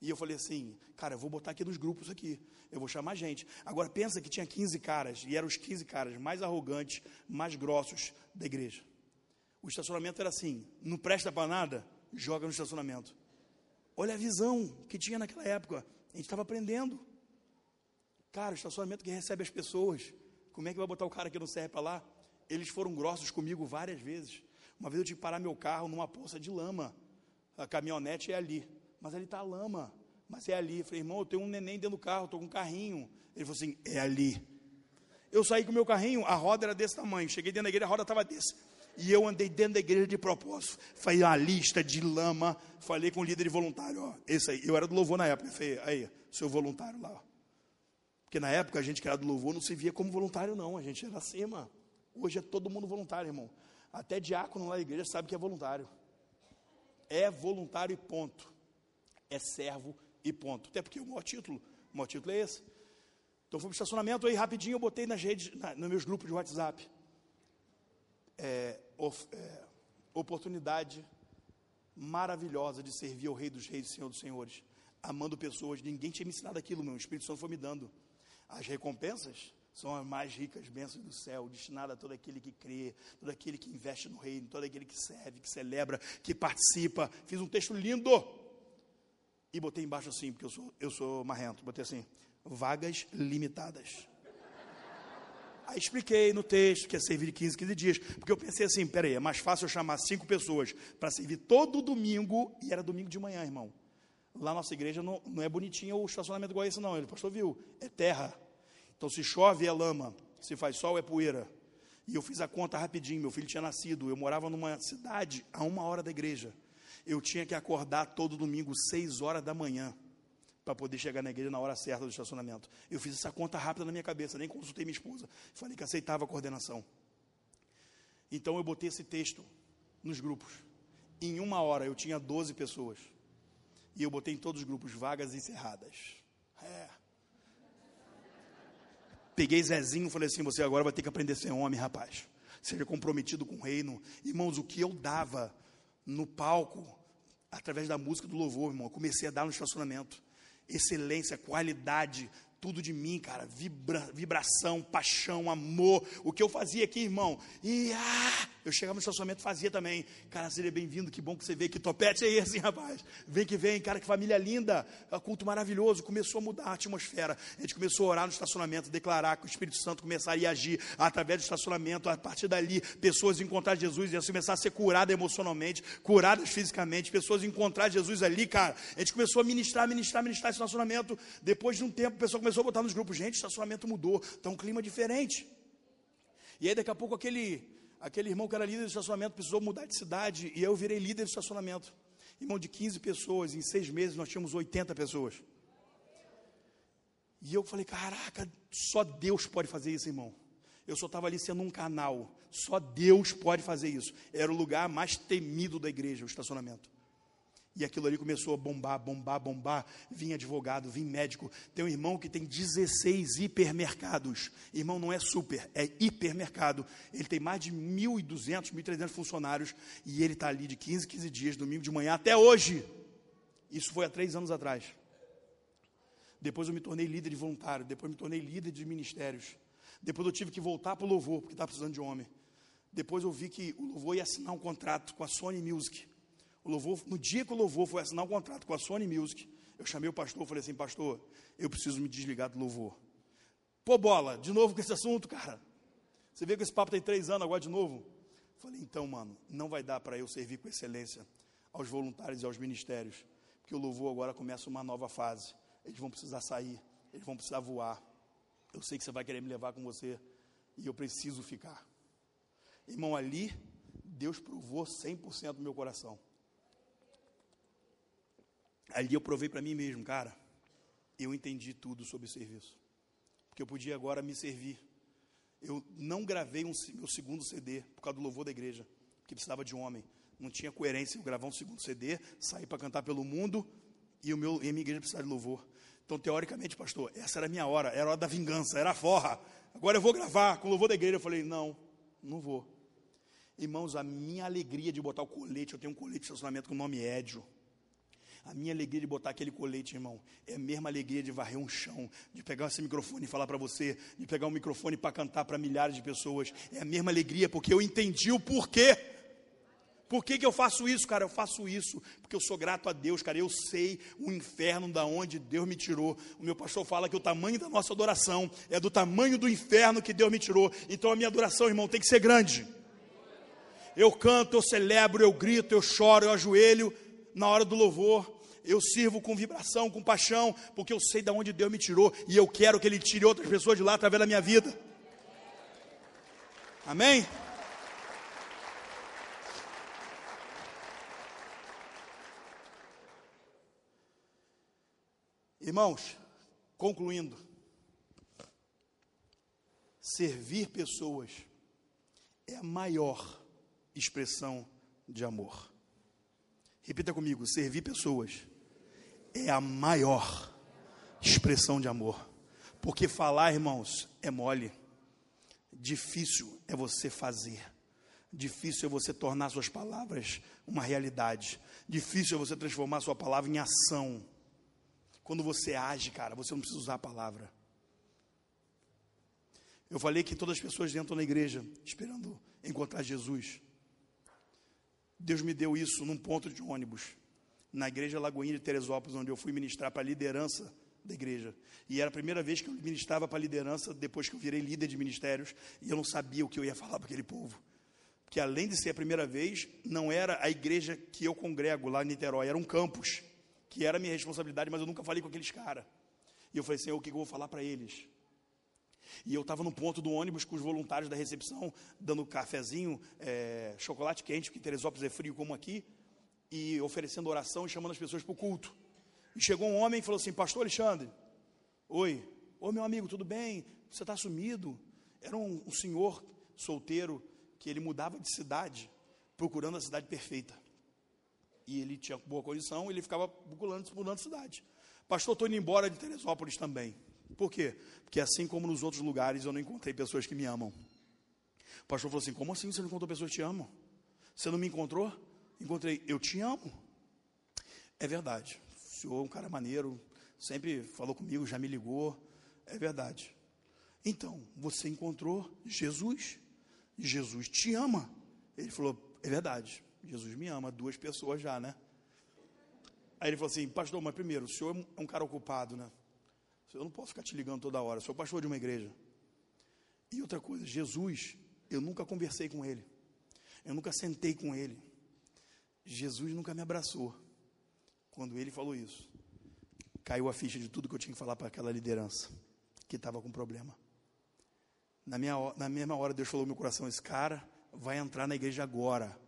B: E eu falei assim, cara, eu vou botar aqui nos grupos aqui. Eu vou chamar gente. Agora pensa que tinha 15 caras, e eram os 15 caras mais arrogantes, mais grossos da igreja. O estacionamento era assim: não presta para nada, joga no estacionamento. Olha a visão que tinha naquela época. A gente estava aprendendo. Cara, o estacionamento que recebe as pessoas. Como é que vai botar o cara que não serve para lá? Eles foram grossos comigo várias vezes. Uma vez eu tive que parar meu carro numa poça de lama. A caminhonete é ali. Mas ali está a lama. Mas é ali. Eu falei, irmão, eu tenho um neném dentro do carro, estou com um carrinho. Ele falou assim: é ali. Eu saí com o meu carrinho, a roda era desse tamanho. Cheguei dentro da igreja, a roda estava desse. E eu andei dentro da igreja de propósito. Falei uma lista de lama. Falei com o líder de voluntário. Ó, esse aí. Eu era do louvor na época. Falei, aí, seu voluntário lá. Ó. Porque na época a gente que era do louvor não se via como voluntário, não. A gente era acima. Hoje é todo mundo voluntário, irmão. Até diácono lá na igreja sabe que é voluntário. É voluntário e ponto. É servo e ponto. Até porque o maior título, o maior título é esse. Então fui para o estacionamento aí rapidinho, eu botei nas redes, na, nos meus grupos de WhatsApp é, of, é, oportunidade maravilhosa de servir ao Rei dos Reis Senhor dos Senhores, amando pessoas. Ninguém tinha me ensinado aquilo, meu. O Espírito Santo foi me dando. As recompensas são as mais ricas bênçãos do céu, destinadas a todo aquele que crê, todo aquele que investe no reino, todo aquele que serve, que celebra, que participa. Fiz um texto lindo e botei embaixo assim, porque eu sou, eu sou marrento. Botei assim: vagas limitadas. Aí expliquei no texto que ia servir de 15, 15 dias, porque eu pensei assim, peraí, é mais fácil eu chamar cinco pessoas para servir todo domingo, e era domingo de manhã, irmão. Lá nossa igreja não, não é bonitinho o estacionamento igual esse não, ele pastor viu, é terra. Então se chove é lama, se faz sol é poeira. E eu fiz a conta rapidinho, meu filho tinha nascido, eu morava numa cidade a uma hora da igreja. Eu tinha que acordar todo domingo, seis horas da manhã para poder chegar na igreja na hora certa do estacionamento. Eu fiz essa conta rápida na minha cabeça, nem consultei minha esposa. Falei que aceitava a coordenação. Então eu botei esse texto nos grupos. Em uma hora eu tinha 12 pessoas. E eu botei em todos os grupos vagas encerradas. É. Peguei Zezinho e falei assim: você agora vai ter que aprender a ser homem, rapaz. Seja comprometido com o reino. Irmãos, o que eu dava no palco, através da música do louvor, irmão, eu comecei a dar no estacionamento excelência, qualidade, tudo de mim, cara, vibra, vibração, paixão, amor. O que eu fazia aqui, irmão, e ah, eu chegava no estacionamento fazia também. Cara, seria bem-vindo, que bom que você veio, que topete é esse, rapaz? Vem que vem, cara, que família linda, culto maravilhoso. Começou a mudar a atmosfera. A gente começou a orar no estacionamento, declarar que o Espírito Santo começaria a agir através do estacionamento. A partir dali, pessoas encontrar Jesus, iam começar a ser curadas emocionalmente, curadas fisicamente, pessoas encontrar Jesus ali, cara. A gente começou a ministrar, ministrar, ministrar esse estacionamento. Depois de um tempo, a pessoa começou a botar nos grupos, gente, o estacionamento mudou, está um clima diferente. E aí daqui a pouco aquele, aquele irmão que era líder do estacionamento precisou mudar de cidade, e eu virei líder do estacionamento. Irmão de 15 pessoas, em seis meses nós tínhamos 80 pessoas. E eu falei, caraca, só Deus pode fazer isso, irmão. Eu só estava ali sendo um canal. Só Deus pode fazer isso. Era o lugar mais temido da igreja, o estacionamento. E aquilo ali começou a bombar, bombar, bombar. Vinha advogado, vinha médico. Tem um irmão que tem 16 hipermercados. Irmão, não é super, é hipermercado. Ele tem mais de 1.200, 1.300 funcionários. E ele está ali de 15, 15 dias, domingo de manhã, até hoje. Isso foi há três anos atrás. Depois eu me tornei líder de voluntário. Depois eu me tornei líder de ministérios. Depois eu tive que voltar para o louvor, porque estava precisando de homem. Depois eu vi que o louvor ia assinar um contrato com a Sony Music. O louvor, no dia que o louvor foi assinar um contrato com a Sony Music, eu chamei o pastor e falei assim, pastor, eu preciso me desligar do louvor. Pô, bola, de novo com esse assunto, cara. Você vê que esse papo tem três anos agora de novo? Falei, então, mano, não vai dar para eu servir com excelência aos voluntários e aos ministérios, porque o louvor agora começa uma nova fase. Eles vão precisar sair, eles vão precisar voar. Eu sei que você vai querer me levar com você e eu preciso ficar. Irmão, ali, Deus provou 100% do meu coração. Ali eu provei para mim mesmo, cara, eu entendi tudo sobre serviço. Porque eu podia agora me servir. Eu não gravei um, meu segundo CD por causa do louvor da igreja, que precisava de um homem. Não tinha coerência eu gravar um segundo CD, sair para cantar pelo mundo e, o meu, e a minha igreja precisava de louvor. Então, teoricamente, pastor, essa era a minha hora, era a hora da vingança, era a forra. Agora eu vou gravar com o louvor da igreja. Eu falei, não, não vou. Irmãos, a minha alegria de botar o colete, eu tenho um colete de estacionamento com o nome Édio. A minha alegria de botar aquele colete, irmão, é a mesma alegria de varrer um chão, de pegar esse microfone e falar para você, de pegar um microfone para cantar para milhares de pessoas. É a mesma alegria, porque eu entendi o porquê. Por que, que eu faço isso, cara? Eu faço isso porque eu sou grato a Deus, cara. Eu sei o inferno da onde Deus me tirou. O meu pastor fala que o tamanho da nossa adoração é do tamanho do inferno que Deus me tirou. Então a minha adoração, irmão, tem que ser grande. Eu canto, eu celebro, eu grito, eu choro, eu ajoelho, na hora do louvor. Eu sirvo com vibração, com paixão, porque eu sei de onde Deus me tirou e eu quero que Ele tire outras pessoas de lá através da minha vida. Amém? Irmãos, concluindo, servir pessoas é a maior expressão de amor. Repita comigo: servir pessoas é a maior expressão de amor. Porque falar, irmãos, é mole. Difícil é você fazer. Difícil é você tornar suas palavras uma realidade. Difícil é você transformar sua palavra em ação. Quando você age, cara, você não precisa usar a palavra. Eu falei que todas as pessoas entram na igreja esperando encontrar Jesus. Deus me deu isso num ponto de ônibus, na igreja Lagoinha de Teresópolis, onde eu fui ministrar para a liderança da igreja. E era a primeira vez que eu ministrava para a liderança, depois que eu virei líder de ministérios, e eu não sabia o que eu ia falar para aquele povo. Porque além de ser a primeira vez, não era a igreja que eu congrego lá em Niterói, era um campus, que era a minha responsabilidade, mas eu nunca falei com aqueles caras. E eu falei assim, o que eu vou falar para eles? E eu estava no ponto do ônibus com os voluntários da recepção, dando cafezinho, é, chocolate quente, porque Teresópolis é frio como aqui, e oferecendo oração e chamando as pessoas para o culto. E chegou um homem e falou assim: Pastor Alexandre, oi, oi meu amigo, tudo bem? Você está sumido? Era um, um senhor solteiro que ele mudava de cidade, procurando a cidade perfeita. E ele tinha boa condição, ele ficava procurando, a cidade. Pastor, estou indo embora de Teresópolis também. Por quê? Porque assim como nos outros lugares eu não encontrei pessoas que me amam. O pastor falou assim: Como assim você não encontrou pessoas que te amam? Você não me encontrou? Encontrei, eu te amo. É verdade. O senhor é um cara maneiro, sempre falou comigo, já me ligou, É verdade. Então, você encontrou Jesus. Jesus te ama. Ele falou: É verdade. Jesus me ama. Duas pessoas já, né? Aí ele falou assim: Pastor, mas primeiro, o senhor é um cara ocupado, né? Eu não posso ficar te ligando toda hora. Sou pastor de uma igreja. E outra coisa, Jesus, eu nunca conversei com ele. Eu nunca sentei com ele. Jesus nunca me abraçou. Quando ele falou isso, caiu a ficha de tudo que eu tinha que falar para aquela liderança que estava com problema. Na, minha, na mesma hora, Deus falou no meu coração: esse cara vai entrar na igreja agora,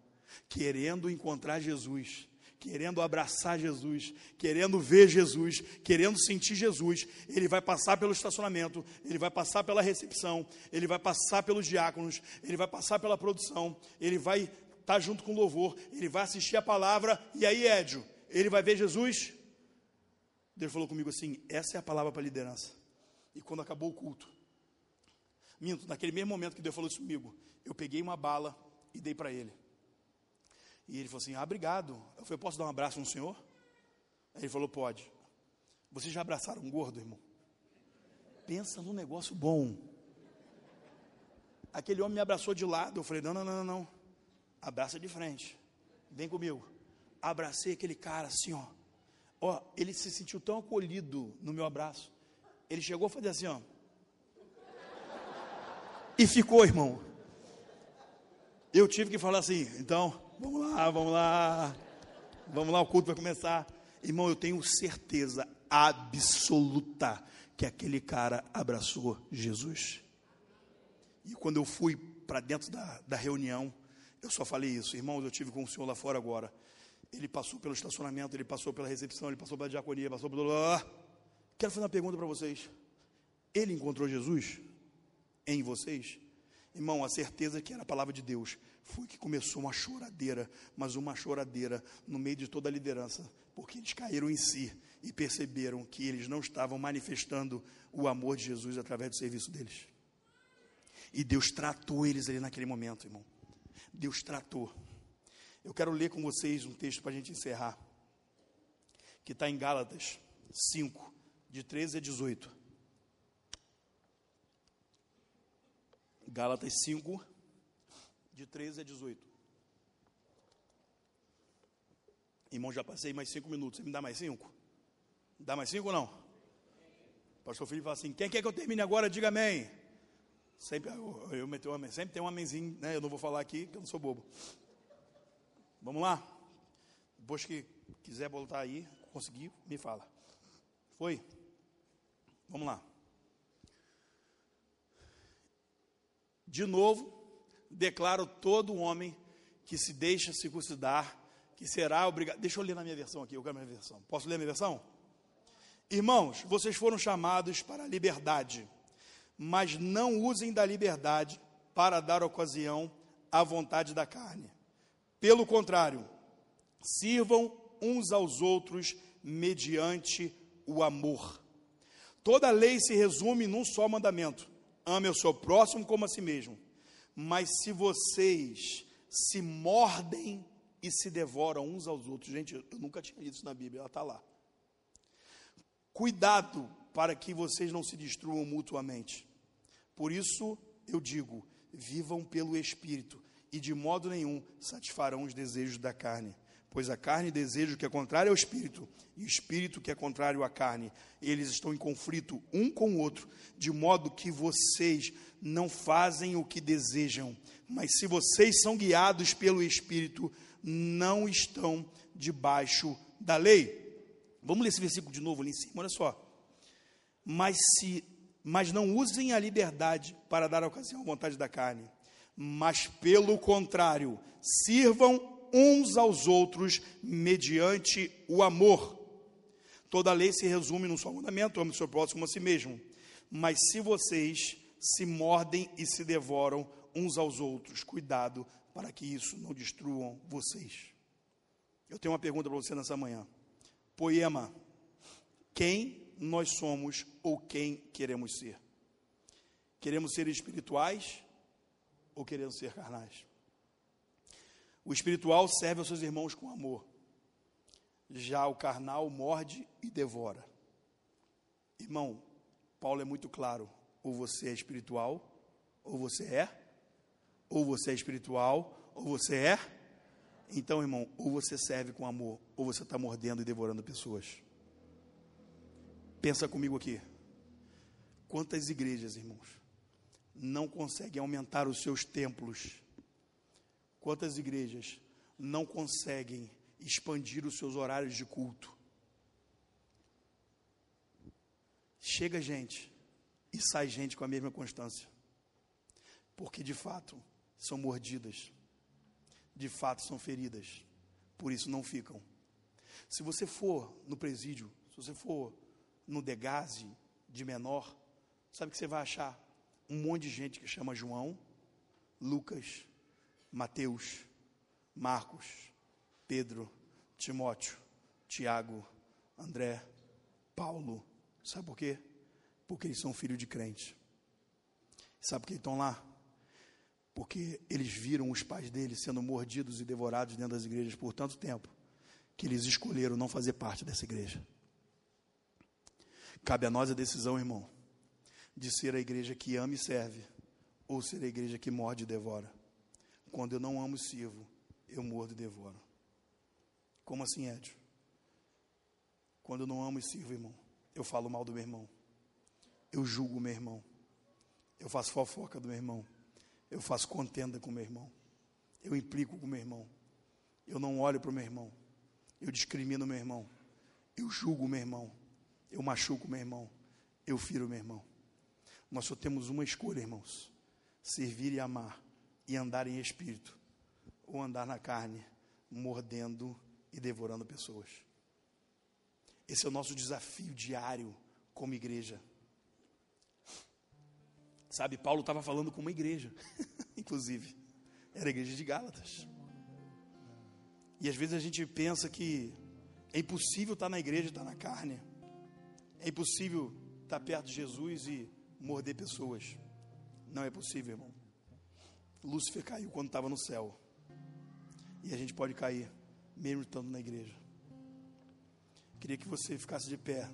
B: querendo encontrar Jesus querendo abraçar Jesus, querendo ver Jesus, querendo sentir Jesus, ele vai passar pelo estacionamento, ele vai passar pela recepção, ele vai passar pelos diáconos, ele vai passar pela produção, ele vai estar junto com o louvor, ele vai assistir a palavra, e aí, Édio, ele vai ver Jesus? Deus falou comigo assim: essa é a palavra para a liderança. E quando acabou o culto, minto, naquele mesmo momento que Deus falou isso comigo, eu peguei uma bala e dei para ele. E ele falou assim: Ah, obrigado. Eu falei: Posso dar um abraço no senhor? Aí ele falou: Pode. Vocês já abraçaram um gordo, irmão? Pensa num negócio bom. Aquele homem me abraçou de lado. Eu falei: Não, não, não, não. Abraça de frente. Vem comigo. Abracei aquele cara assim, ó. Ó, ele se sentiu tão acolhido no meu abraço. Ele chegou a fazer assim, ó. E ficou, irmão. Eu tive que falar assim, então, Vamos lá, vamos lá. Vamos lá, o culto vai começar. Irmão, eu tenho certeza absoluta que aquele cara abraçou Jesus. E quando eu fui para dentro da, da reunião, eu só falei isso. Irmãos, eu tive com o senhor lá fora agora. Ele passou pelo estacionamento, ele passou pela recepção, ele passou pela diaconia, passou pelo. Quero fazer uma pergunta para vocês. Ele encontrou Jesus em vocês? Irmão, a certeza que era a palavra de Deus foi que começou uma choradeira, mas uma choradeira no meio de toda a liderança, porque eles caíram em si e perceberam que eles não estavam manifestando o amor de Jesus através do serviço deles. E Deus tratou eles ali naquele momento, irmão. Deus tratou. Eu quero ler com vocês um texto para a gente encerrar, que está em Gálatas 5, de 13 a 18. Gálatas 5, de 13 a 18. Irmão, já passei mais cinco minutos. Você me dá mais cinco? Dá mais cinco ou não? Pastor Felipe fala assim: quem quer que eu termine agora, diga amém. Sempre, eu, eu um amém. Sempre tem um amenzinho, né? Eu não vou falar aqui, que eu não sou bobo. Vamos lá? Depois que quiser voltar aí, conseguir, me fala. Foi? Vamos lá. De novo, declaro todo homem que se deixa circuncidar, que será obrigado. Deixa eu ler na minha versão aqui, eu quero a minha versão. Posso ler a minha versão? Irmãos, vocês foram chamados para a liberdade, mas não usem da liberdade para dar ocasião à vontade da carne. Pelo contrário, sirvam uns aos outros mediante o amor. Toda lei se resume num só mandamento: ame o seu próximo como a si mesmo. Mas se vocês se mordem e se devoram uns aos outros, gente, eu nunca tinha lido isso na Bíblia, ela está lá. Cuidado para que vocês não se destruam mutuamente. Por isso eu digo: vivam pelo Espírito, e de modo nenhum satisfarão os desejos da carne Pois a carne deseja o que é contrário ao espírito, e o espírito que é contrário à carne. Eles estão em conflito um com o outro, de modo que vocês não fazem o que desejam. Mas se vocês são guiados pelo espírito, não estão debaixo da lei. Vamos ler esse versículo de novo ali em cima, olha só. Mas se mas não usem a liberdade para dar ocasião à vontade da carne, mas pelo contrário, sirvam uns aos outros mediante o amor. Toda lei se resume num só mandamento: ame o seu próximo a si mesmo. Mas se vocês se mordem e se devoram uns aos outros, cuidado para que isso não destruam vocês. Eu tenho uma pergunta para você nessa manhã. Poema: quem nós somos ou quem queremos ser? Queremos ser espirituais ou queremos ser carnais? O espiritual serve aos seus irmãos com amor. Já o carnal morde e devora. Irmão, Paulo é muito claro: ou você é espiritual, ou você é, ou você é espiritual, ou você é. Então, irmão, ou você serve com amor, ou você está mordendo e devorando pessoas. Pensa comigo aqui. Quantas igrejas, irmãos, não conseguem aumentar os seus templos? Quantas igrejas não conseguem expandir os seus horários de culto? Chega gente e sai gente com a mesma constância. Porque de fato são mordidas, de fato são feridas, por isso não ficam. Se você for no presídio, se você for no Degase de menor, sabe que você vai achar um monte de gente que chama João, Lucas, Mateus, Marcos, Pedro, Timóteo, Tiago, André, Paulo, Sabe por quê? Porque eles são filhos de crente. Sabe por que estão lá? Porque eles viram os pais deles sendo mordidos e devorados dentro das igrejas por tanto tempo, que eles escolheram não fazer parte dessa igreja. Cabe a nós a decisão, irmão, de ser a igreja que ama e serve, ou ser a igreja que morde e devora. Quando eu não amo e sirvo, eu mordo e devoro. Como assim, Edio? Quando eu não amo e sirvo, irmão, eu falo mal do meu irmão. Eu julgo o meu irmão. Eu faço fofoca do meu irmão. Eu faço contenda com o meu irmão. Eu implico com o meu irmão. Eu não olho para o meu irmão. Eu discrimino o meu irmão. Eu julgo o meu irmão. Eu machuco o meu irmão. Eu firo o meu irmão. Nós só temos uma escolha, irmãos: servir e amar e andar em espírito, ou andar na carne, mordendo e devorando pessoas. Esse é o nosso desafio diário como igreja. Sabe, Paulo estava falando com uma igreja, (laughs) inclusive, era a igreja de Gálatas. E às vezes a gente pensa que é impossível estar na igreja e estar na carne, é impossível estar perto de Jesus e morder pessoas. Não é possível, irmão. Lúcifer caiu quando estava no céu, e a gente pode cair, mesmo estando na igreja queria que você ficasse de pé.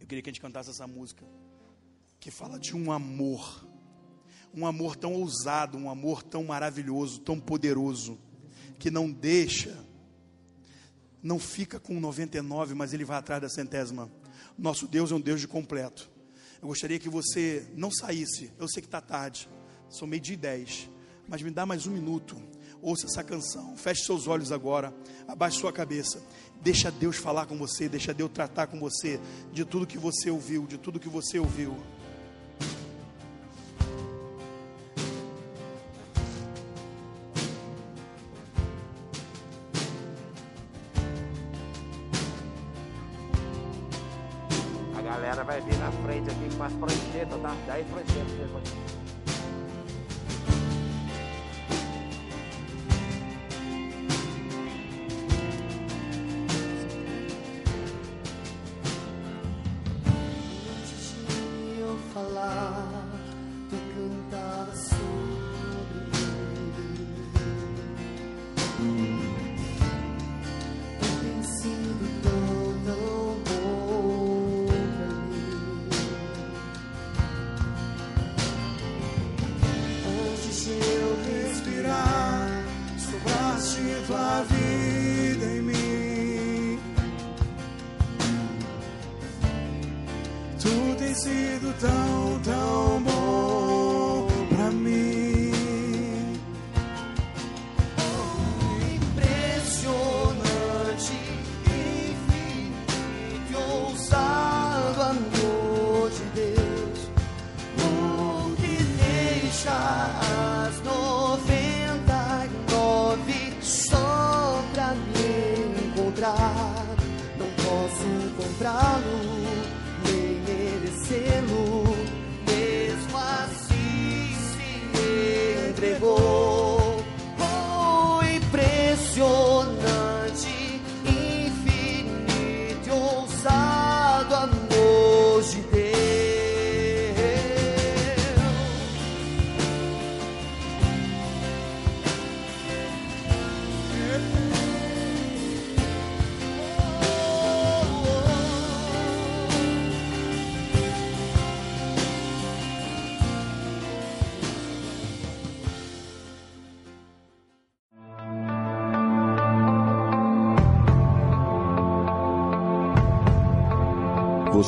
B: Eu queria que a gente cantasse essa música que fala de um amor, um amor tão ousado, um amor tão maravilhoso, tão poderoso, que não deixa, não fica com 99, mas ele vai atrás da centésima. Nosso Deus é um Deus de completo. Eu gostaria que você não saísse. Eu sei que está tarde, são meio-dia e dez, mas me dá mais um minuto. Ouça essa canção, feche seus olhos agora, abaixe sua cabeça Deixa Deus falar com você, deixa Deus tratar com você de tudo que você ouviu, de tudo que você ouviu.